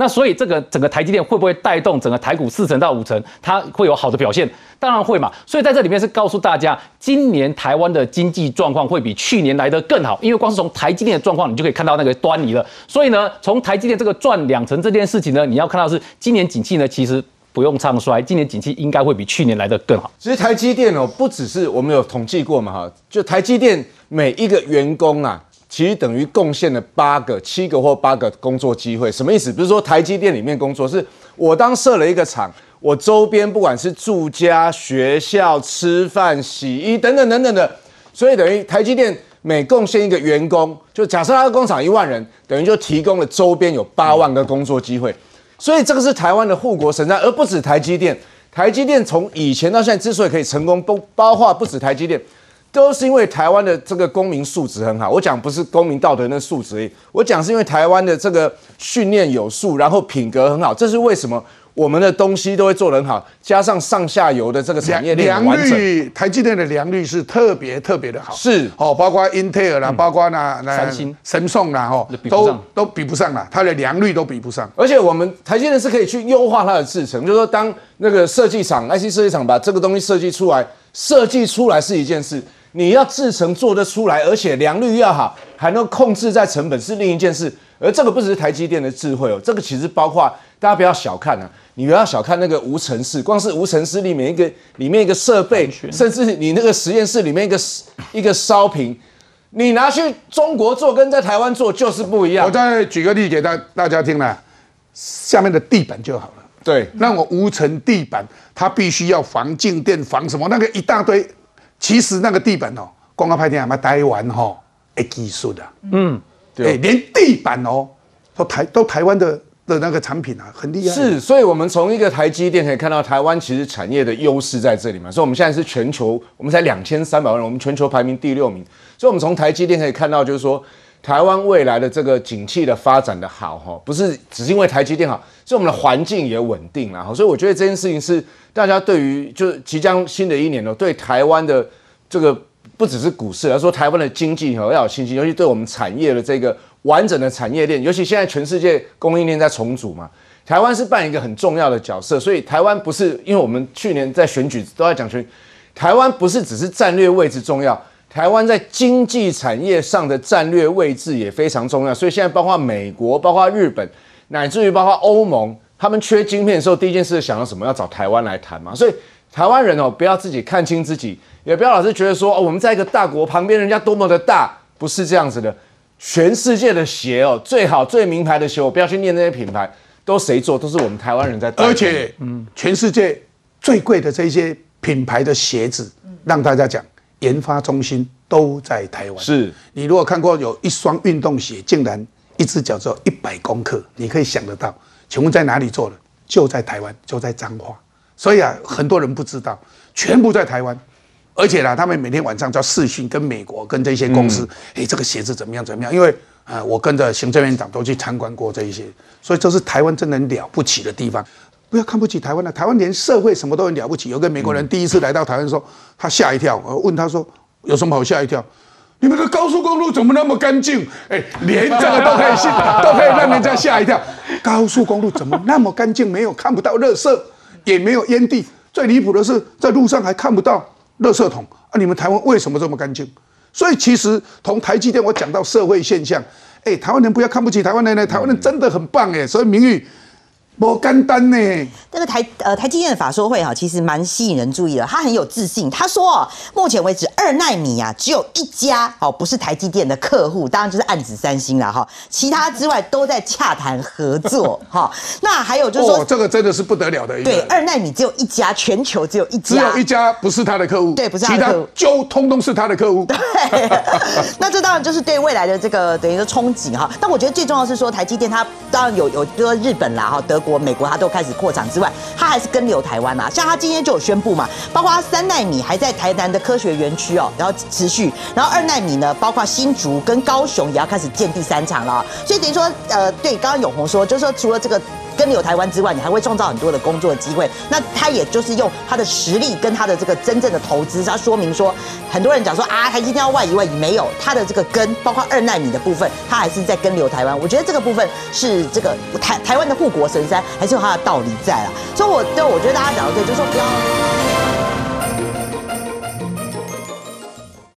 那所以这个整个台积电会不会带动整个台股四成到五成？它会有好的表现？当然会嘛。所以在这里面是告诉大家，今年台湾的经济状况会比去年来得更好，因为光是从台积电的状况，你就可以看到那个端倪了。所以呢，从台积电这个赚两成这件事情呢，你要看到是今年景气呢，其实不用唱衰，今年景气应该会比去年来得更好。其实台积电哦，不只是我们有统计过嘛哈，就台积电每一个员工啊。其实等于贡献了八个、七个或八个工作机会，什么意思？比如说台积电里面工作，是我当设了一个厂，我周边不管是住家、学校、吃饭、洗衣等等等等的，所以等于台积电每贡献一个员工，就假设他的工厂一万人，等于就提供了周边有八万个工作机会，所以这个是台湾的护国神山，而不止台积电。台积电从以前到现在之所以可以成功，都包括不止台积电。都是因为台湾的这个公民素质很好，我讲不是公民道德那素质，我讲是因为台湾的这个训练有素，然后品格很好，这是为什么我们的东西都会做得很好，加上上下游的这个产业链良率，台积电的良率是特别特别的好，是。哦，包括英特尔啦，包括那那三星、神送啦，哈，都都比不上了，它的良率都比不上，而且我们台积电是可以去优化它的制程，就是说当那个设计厂 IC 设计厂把这个东西设计出来，设计出来是一件事。你要制成做得出来，而且良率要好，还能控制在成本是另一件事。而这个不只是台积电的智慧哦，这个其实包括大家不要小看啊，你不要小看那个无尘室，光是无尘室里面一个里面一个设备，甚至你那个实验室里面一个一个烧瓶，你拿去中国做跟在台湾做就是不一样。我再举个例给大大家听了，下面的地板就好了。对，那我无尘地板，它必须要防静电、防什么，那个一大堆。其实那个地板哦，光告拍电还没待完哈，哎，技术的，嗯，对，连地板哦，都台都台湾的的那个产品啊，很厉害。是，所以我们从一个台积电可以看到，台湾其实产业的优势在这里嘛。所以我们现在是全球，我们才两千三百万人，我们全球排名第六名。所以，我们从台积电可以看到，就是说，台湾未来的这个景气的发展的好哈，不是只是因为台积电好，是我们的环境也稳定了哈。所以，我觉得这件事情是。大家对于就即将新的一年呢，对台湾的这个不只是股市，而说台湾的经济哦要有信心，尤其对我们产业的这个完整的产业链，尤其现在全世界供应链在重组嘛，台湾是扮演一个很重要的角色。所以台湾不是因为我们去年在选举都在讲选，台湾不是只是战略位置重要，台湾在经济产业上的战略位置也非常重要。所以现在包括美国、包括日本，乃至于包括欧盟。他们缺晶片的时候，第一件事想到什么？要找台湾来谈嘛。所以台湾人哦，不要自己看清自己，也不要老是觉得说哦，我们在一个大国旁边，人家多么的大，不是这样子的。全世界的鞋哦，最好最名牌的鞋，我不要去念那些品牌，都谁做？都是我们台湾人在。而且，嗯，全世界最贵的这些品牌的鞋子，让大家讲，研发中心都在台湾。是你如果看过有一双运动鞋，竟然一只脚只有一百公克，你可以想得到。请问在哪里做的？就在台湾，就在彰化。所以啊，很多人不知道，全部在台湾。而且呢，他们每天晚上叫视讯跟美国跟这些公司，哎，这个鞋子怎么样怎么样？因为啊，我跟着行政院长都去参观过这一些，所以这是台湾真的了不起的地方。不要看不起台湾了，台湾连社会什么都很了不起。有个美国人第一次来到台湾，说他吓一跳。我问他说有什么好吓一跳？你们的高速公路怎么那么干净？哎，连这个都可以信，都可以让人家吓一跳。高速公路怎么那么干净？没有看不到垃圾，也没有烟蒂。最离谱的是，在路上还看不到垃圾桶啊！你们台湾为什么这么干净？所以其实从台积电我讲到社会现象，哎，台湾人不要看不起台湾人呢，台湾人真的很棒哎。所以名誉不简单呢。这个台呃台积电的法说会哈，其实蛮吸引人注意的。他很有自信，他说目前为止二纳米啊只有一家哦，不是台积电的客户，当然就是暗指三星了哈。其他之外都在洽谈合作哈。那还有就是说，这个真的是不得了的。对，二纳米只有一家，全球只有一家，只有一家不是他的客户，对，不是他的客户，就通通是他的客户。对，那这当然就是对未来的这个等于说憧憬哈。但我觉得最重要是说台积电它当然有有说日本啦哈，德国、我美国它都开始扩厂之外，它还是跟留台湾啊。像它今天就有宣布嘛，包括三奈米还在台南的科学园区哦，然后持续，然后二奈米呢，包括新竹跟高雄也要开始建第三厂了。所以等于说，呃，对，刚刚永红说，就是说除了这个。跟留台湾之外，你还会创造很多的工作机会。那他也就是用他的实力跟他的这个真正的投资，他说明说，很多人讲说啊，台积电要外移外移，没有他的这个根，包括二纳米的部分，他还是在跟留台湾。我觉得这个部分是这个台台湾的护国神山，还是有它的道理在啦。所以，我对我觉得大家讲的对，就是说不要。